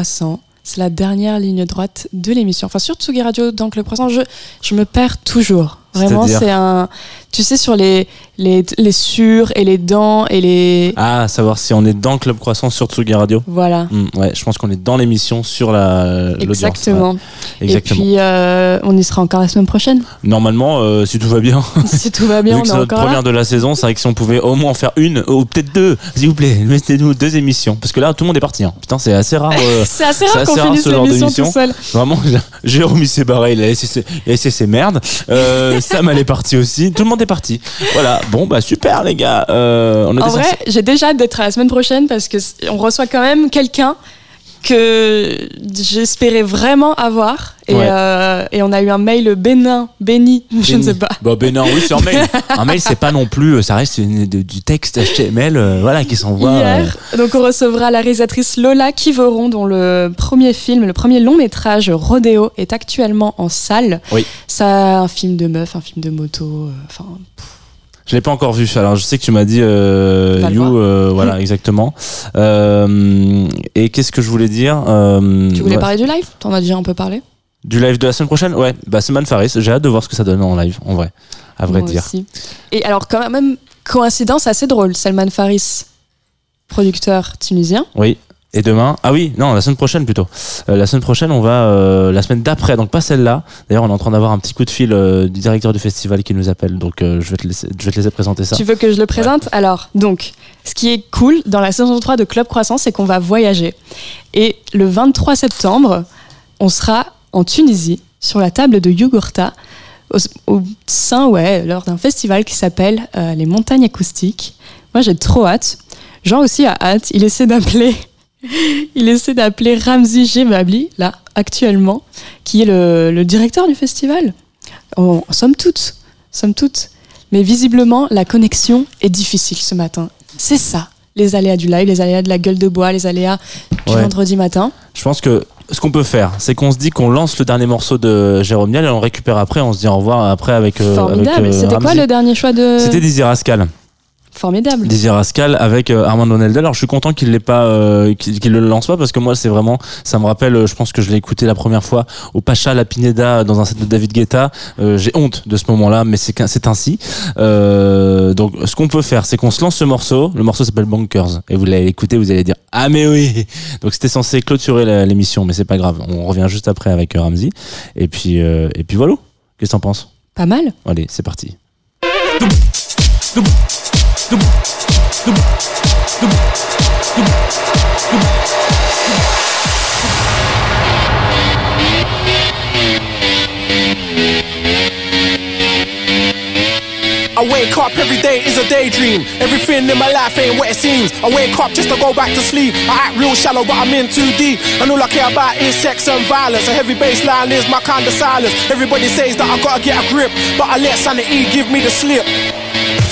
Croissant. C'est la dernière ligne droite de l'émission. Enfin, sur Tsugi Radio, dans Club Croissant, je, je me perds toujours. Vraiment, c'est un. Tu sais, sur les, les, les sur et les dents et les. Ah, savoir si on est dans Club Croissant sur Tsugi Radio. Voilà. Hmm, ouais, je pense qu'on est dans l'émission sur la. Exactement. Ouais, exactement. Et puis, euh, on y sera encore la semaine prochaine. Normalement, euh, si tout va bien, si tout va bien, vu on que est c'est notre encore là. première de la saison, c'est vrai que si on pouvait au moins en faire une ou peut-être deux, s'il vous plaît, mettez-nous deux émissions. Parce que là, tout le monde est parti. hein. Putain, c'est assez rare. euh, C'est assez rare qu'on assez rare, finisse ce genre l'émission d'émission. tout seul. Vraiment, Jérôme il s'est barré, il a laissé ses, merdes. Sam elle est partie aussi, tout le monde est parti. Voilà, bon bah super les gars. Euh, on En vrai, censé- j'ai déjà hâte d'être à la semaine prochaine parce que on reçoit quand même quelqu'un que j'espérais vraiment avoir. Et, Ouais. euh, et on a eu un mail bénin, béni, je ne sais pas. Bah non, oui c'est un mail. Un mail c'est pas non plus, ça reste une- de- du texte HTML, euh, voilà qui s'envoie. euh, Hier, donc on recevra la réalisatrice Lola Kivoron, dont le premier film, le premier long métrage Rodeo est actuellement en salle. Oui. C'est un film de meuf, un film de moto. euh, Enfin, Je l'ai pas encore vu. Alors je sais que tu m'as dit euh, You, euh, voilà exactement. Euh, et qu'est-ce que je voulais dire tu voulais ouais. parler du live? T'en as déjà un peu parlé? Du live de la semaine prochaine? Ouais, bah Seman Faris. J'ai hâte de voir ce que ça donne en live, en vrai, à vrai Moi dire. aussi. Et alors, quand même, coïncidence assez drôle. Salman Faris, producteur tunisien. Oui. Et demain Ah oui, non, la semaine prochaine plutôt. Euh, la semaine prochaine, on va euh, la semaine d'après, donc pas celle-là. D'ailleurs, on est en train d'avoir un petit coup de fil euh, du directeur du festival qui nous appelle, donc je vais te laisser, je vais te laisser présenter ça. Tu veux que je le présente? Alors, donc, ce qui est cool dans la saison 3 de Club Croissant, c'est qu'on va voyager. Et le 23 septembre, on sera en Tunisie, sur la table de Yugurta, au, au sein, ouais, lors d'un festival qui s'appelle les Montagnes Acoustiques. Moi, j'ai trop hâte. Jean aussi a hâte. Il essaie d'appeler. Il essaie d'appeler Ramzi Gemabli, là, actuellement, qui est le, le directeur du festival. On, somme toutes, somme toutes. Mais visiblement, la connexion est difficile ce matin. C'est ça, les aléas du live, les aléas de la gueule de bois, les aléas du Ouais. vendredi matin. Je pense que ce qu'on peut faire, c'est qu'on se dit qu'on lance le dernier morceau de Jérôme Niel et on le récupère après, on se dit au revoir après avec. euh, Formidable. euh, C'était quoi le dernier choix de. C'était Dizzy Rascal. Formidable. Dizzy Rascal avec euh, Armand Donaldel. Alors je suis content qu'il l'ait pas, euh, qu'il le lance pas parce que moi c'est vraiment, ça me rappelle, euh, je pense que je l'ai écouté la première fois au Pacha La Pineda dans un set de David Guetta. Euh, J'ai honte de ce moment-là, mais c'est ainsi. Donc ce qu'on peut faire, c'est qu'on se lance ce morceau. Le morceau s'appelle Bonkers et vous l'allez écouter, vous allez dire ah mais oui. Donc c'était censé clôturer l'émission, mais c'est pas grave. On revient juste après avec Ramsey. Et puis et puis voilà. Qu'est-ce que t'en penses? Pas mal. Allez, c'est parti. I wake up every day is a daydream. Everything in my life ain't what it seems. I wake up just to go back to sleep. I act real shallow, but I'm in too deep. And all I care about is sex and violence. A heavy bass line is my kind of silence. Everybody says that I gotta get a grip, but I let sanity give me the slip.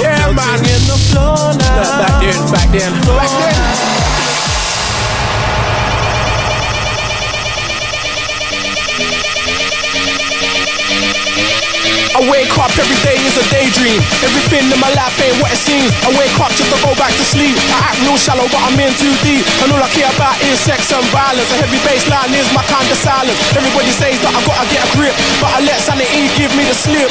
yeah, man. In the floor now. Back then, back then, back then. I wake up every day is a daydream. Everything in my life ain't what it seems. I wake up just to go back to sleep. I act real shallow, but I'm in too deep. And all I care about is sex and violence. A heavy bass line is my kind of silence. Everybody says that I gotta get a grip, but I let sanity give me the slip.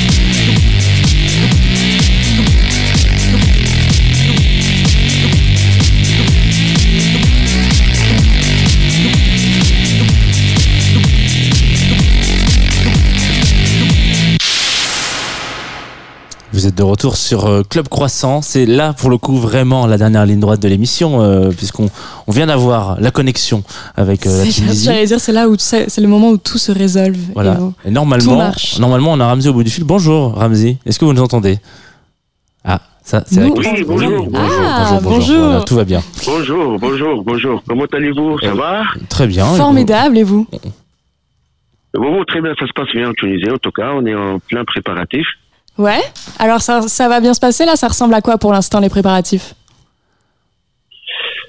Vous êtes de retour sur euh, Club Croissant. C'est là, pour le coup, vraiment la dernière ligne droite de l'émission, euh, puisqu'on on vient d'avoir la connexion avec euh, la Tunisie. J'allais dire, c'est là où c'est le moment où tout se résolve. Voilà. Et Et normalement, tout marche. normalement, on a Ramzi au bout du fil. Bonjour, Ramzi. Est-ce que vous nous entendez? Ah, ça, c'est la Nous- question. Oui, bonjour, Ah, bonjour. Voilà, tout va bien. Bonjour, bonjour, bonjour. Comment allez-vous? Ça Euh, va? Très bien. Et Formidable, et vous? Bon, très bien, ça se passe bien en Tunisie. En tout cas, on est en plein préparatif. Ouais Alors, ça, ça va bien se passer là? Ça ressemble à quoi pour l'instant, les préparatifs?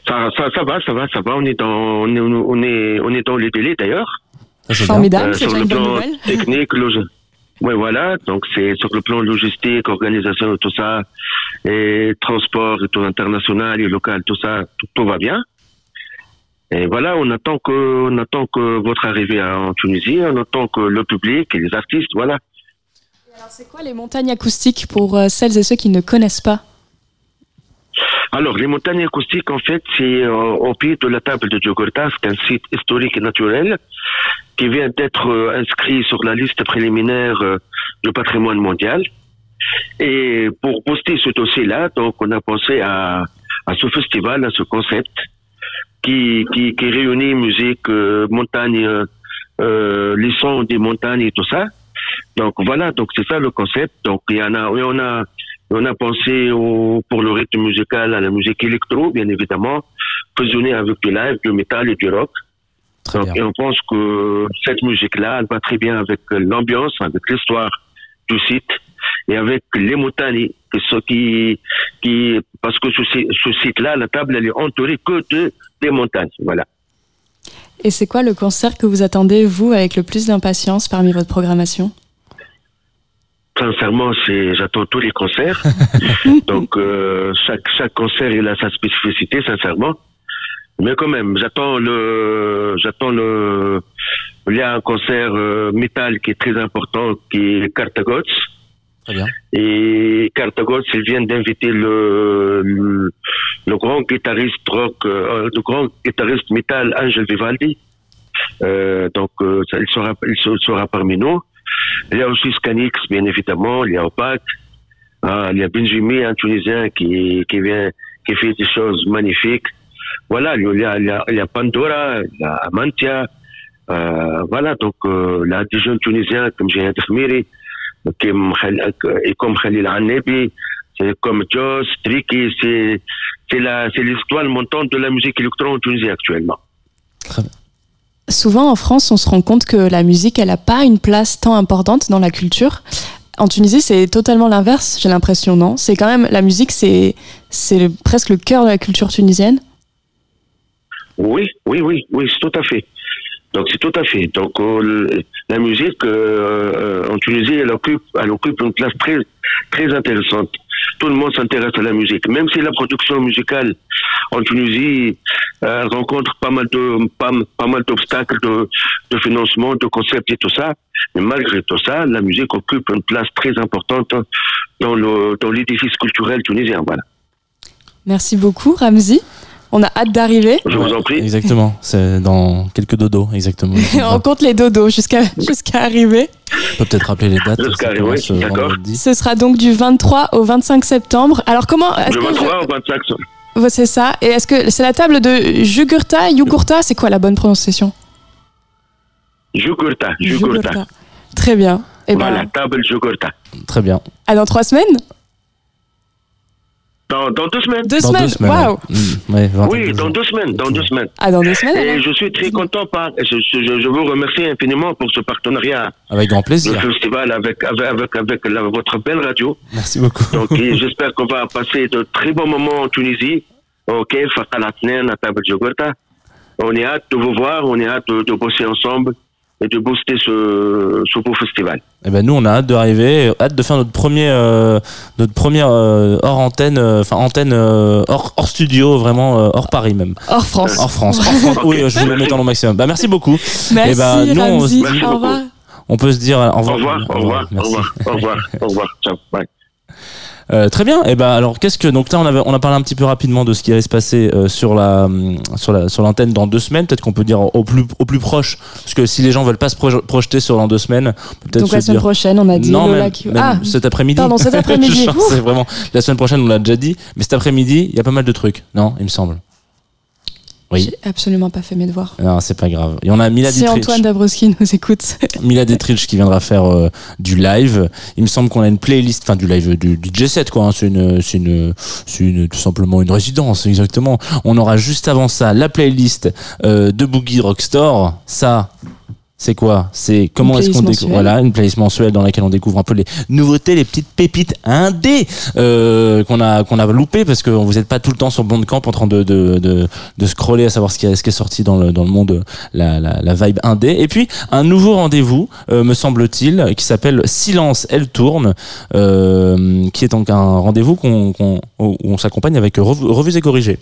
Ça, ça, ça va, ça va, ça va. On est dans, on est, on est, on est dans les délais d'ailleurs. Formidable, Euh, c'est sur déjà le une bonne plan nouvelle. technique, logi- Ouais, voilà. Donc, c'est sur le plan logistique, organisation, tout ça, et transport, et tout international et local, tout ça, tout, tout va bien. Et voilà, on attend que, on attend que votre arrivée en Tunisie, on attend que le public et les artistes, voilà. Alors, c'est quoi les montagnes acoustiques pour euh, celles et ceux qui ne connaissent pas? Alors, les montagnes acoustiques, en fait, c'est euh, au pied de la table de Djogorta, c'est un site historique et naturel qui vient d'être euh, inscrit sur la liste préliminaire du patrimoine mondial. Et pour poster ce dossier-là, donc, on a pensé à, à ce festival, à ce concept qui, qui, qui réunit musique, montagne, les sons des montagnes et tout ça. Donc voilà, donc c'est ça le concept. Donc il y en a, on a, on a pensé au, pour le rythme musical à la musique électro, bien évidemment, fusionné avec du live, du métal et du rock. Donc, et on pense que cette musique-là, elle va très bien avec l'ambiance, avec l'histoire du site et avec les montagnes, ce qui, qui, parce que ce, ce site-là, la table, elle est entourée que de des montagnes. Voilà. Et c'est quoi le concert que vous attendez, vous, avec le plus d'impatience parmi votre programmation? Sincèrement, c'est j'attends tous les concerts. Donc euh, chaque chaque concert il a sa spécificité, sincèrement. Mais quand même, j'attends le j'attends le il y a un concert euh, métal qui est très important qui est Cartagots. Très bien. Et Cartagots, ils viennent d'inviter le, le le grand guitariste rock, euh, le grand guitariste métal Angel Vivaldi. Euh, donc euh, ça, il sera il sera parmi nous. Il y a aussi Scanix, bien évidemment. Il y a Opac. Ah, il y a Benjamin, un Tunisien qui, qui vient, qui fait des choses magnifiques. Voilà, il y a, il y a, il y a Pandora, il y a Amantia. Euh, voilà, donc euh, là, des jeunes Tunisiens comme Jihad Khmiri, comme Khal- et comme Khalil Annebi, comme Joss, Tricky, c'est l'histoire montante de la musique électro en Tunisie actuellement. Souvent en France, on se rend compte que la musique, elle n'a pas une place tant importante dans la culture. En Tunisie, c'est totalement l'inverse, j'ai l'impression, non? C'est quand même, la musique, c'est presque le cœur de la culture tunisienne. Oui, oui, oui, oui, c'est tout à fait. Donc c'est tout à fait. Donc euh, la musique euh, euh, en Tunisie, elle occupe, elle occupe une place très, très intéressante. Tout le monde s'intéresse à la musique, même si la production musicale en Tunisie euh, rencontre pas mal de d'obstacles de, financement, de concepts et tout ça. Mais malgré tout ça, la musique occupe une place très importante dans le l'édifice culturel tunisien. Merci beaucoup, Ramzi. On a hâte d'arriver. Je vous en prie. Exactement. C'est dans quelques dodos, exactement. On compte les dodos jusqu'à jusqu'à arriver. On peut peut-être rappeler les dates. Arriver, euh. Ce sera donc du 23 au 25 septembre. Alors comment est-ce Le que 23 au 25 Ouais, c'est ça Et est-ce que c'est la table de Jugurta, Yugurta C'est quoi la bonne prononciation? Jugurta, Jugurta. Très bien. Et Voilà, ben, table Jugurta. Très bien. à dans trois semaines Dans, dans deux semaines. Deux Dans semaines. deux semaines. Waouh. Mm, ouais, Oui, dans deux semaines, dans deux semaines. Ah, dans deux semaines. Et alors je suis très content par, je, je, je vous remercie infiniment pour ce partenariat, Avec grand le plaisir. festival avec, avec, avec, avec la- votre belle radio. Merci beaucoup. Donc, j'espère qu'on va passer de très bons moments en Tunisie. Ok, Fakalatnen, à Table Jogurta. On est hâte de vous voir, on est hâte de, de bosser ensemble et de booster ce, ce beau festival. Eh ben nous on a hâte d'arriver, hâte de faire notre premier euh, notre première euh, hors antenne, euh, enfin antenne euh, hors, hors studio, vraiment euh, hors Paris même, Hors France. hors France. Hors France. Oui, je vous le mets dans le maximum. Bah merci beaucoup. Merci, Eh ben, nous, on revoir. Peut se dire au Au revoir. revoir, au revoir, au revoir, au revoir, au revoir. Ciao, bye. Euh, très bien. Et ben alors qu'est-ce que donc là on avait on a parlé un petit peu rapidement de ce qui allait se passer euh, sur la hum, sur la sur l'antenne dans deux semaines. Peut-être qu'on peut dire au plus au plus proche parce que si les gens veulent pas se proje- projeter sur dans deux semaines, peut-être Donc la semaine dire prochaine, on a dit non, Lola même, qui- même Ah, cet après-midi. pardon, cet après-midi. C'est vraiment la semaine prochaine, on l'a déjà dit, mais cet après-midi, il y a pas mal de trucs. Non, il me semble. Oui. j'ai absolument pas fait mes devoirs. Non, c'est pas grave. Et on a Mila Dietrich, Antoine Dabrowski nous écoute. Mila Dietrich qui viendra faire euh, du live. Il me semble qu'on a une playlist, enfin du live, du, du J7 quoi. hein. C'est une, c'est une, c'est une, tout simplement une résidence, exactement. On aura juste avant ça la playlist euh, de Boogie Rockstore. Ça. C'est quoi C'est comment est-ce qu'on découvre. Voilà, une playlist mensuelle dans laquelle on découvre un peu les nouveautés, les petites pépites indé euh, qu'on a qu'on a loupé parce que vous n'êtes pas tout le temps sur Bandcamp en train de de, de, de scroller à savoir ce qui, est, ce qui est sorti dans le dans le monde la, la, la vibe indé et puis un nouveau rendez-vous euh, me semble-t-il qui s'appelle Silence elle tourne euh, qui est donc un rendez-vous qu'on qu'on où on s'accompagne avec Revu- revues et corrigées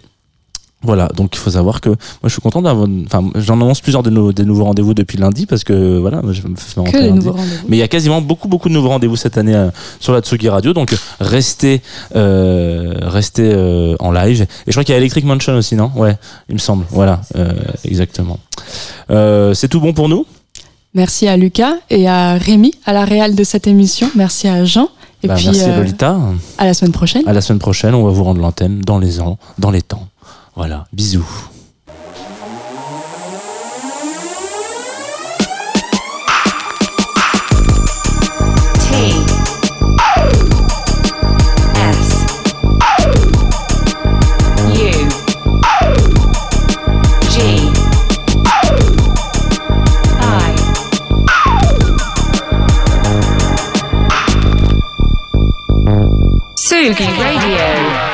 voilà, donc il faut savoir que moi je suis content d'avoir. Enfin, j'en annonce plusieurs de nos, des nouveaux rendez-vous depuis lundi parce que voilà, je me fais Que rentrer les lundi. nouveaux rendez-vous. Mais il y a quasiment beaucoup beaucoup de nouveaux rendez-vous cette année euh, sur la Tsugi Radio, donc restez euh, restez euh, en live. Et je crois qu'il y a Electric Mansion aussi, non? Ouais, il me semble. Voilà, euh, exactement. Euh, c'est tout bon pour nous? Merci à Lucas et à Rémi à la réal de cette émission. Merci à Jean. Et Bah, puis merci Lolita. à la semaine prochaine. À la semaine prochaine, on va vous rendre l'antenne dans les ans, dans les temps. Voilà, bisous. Radio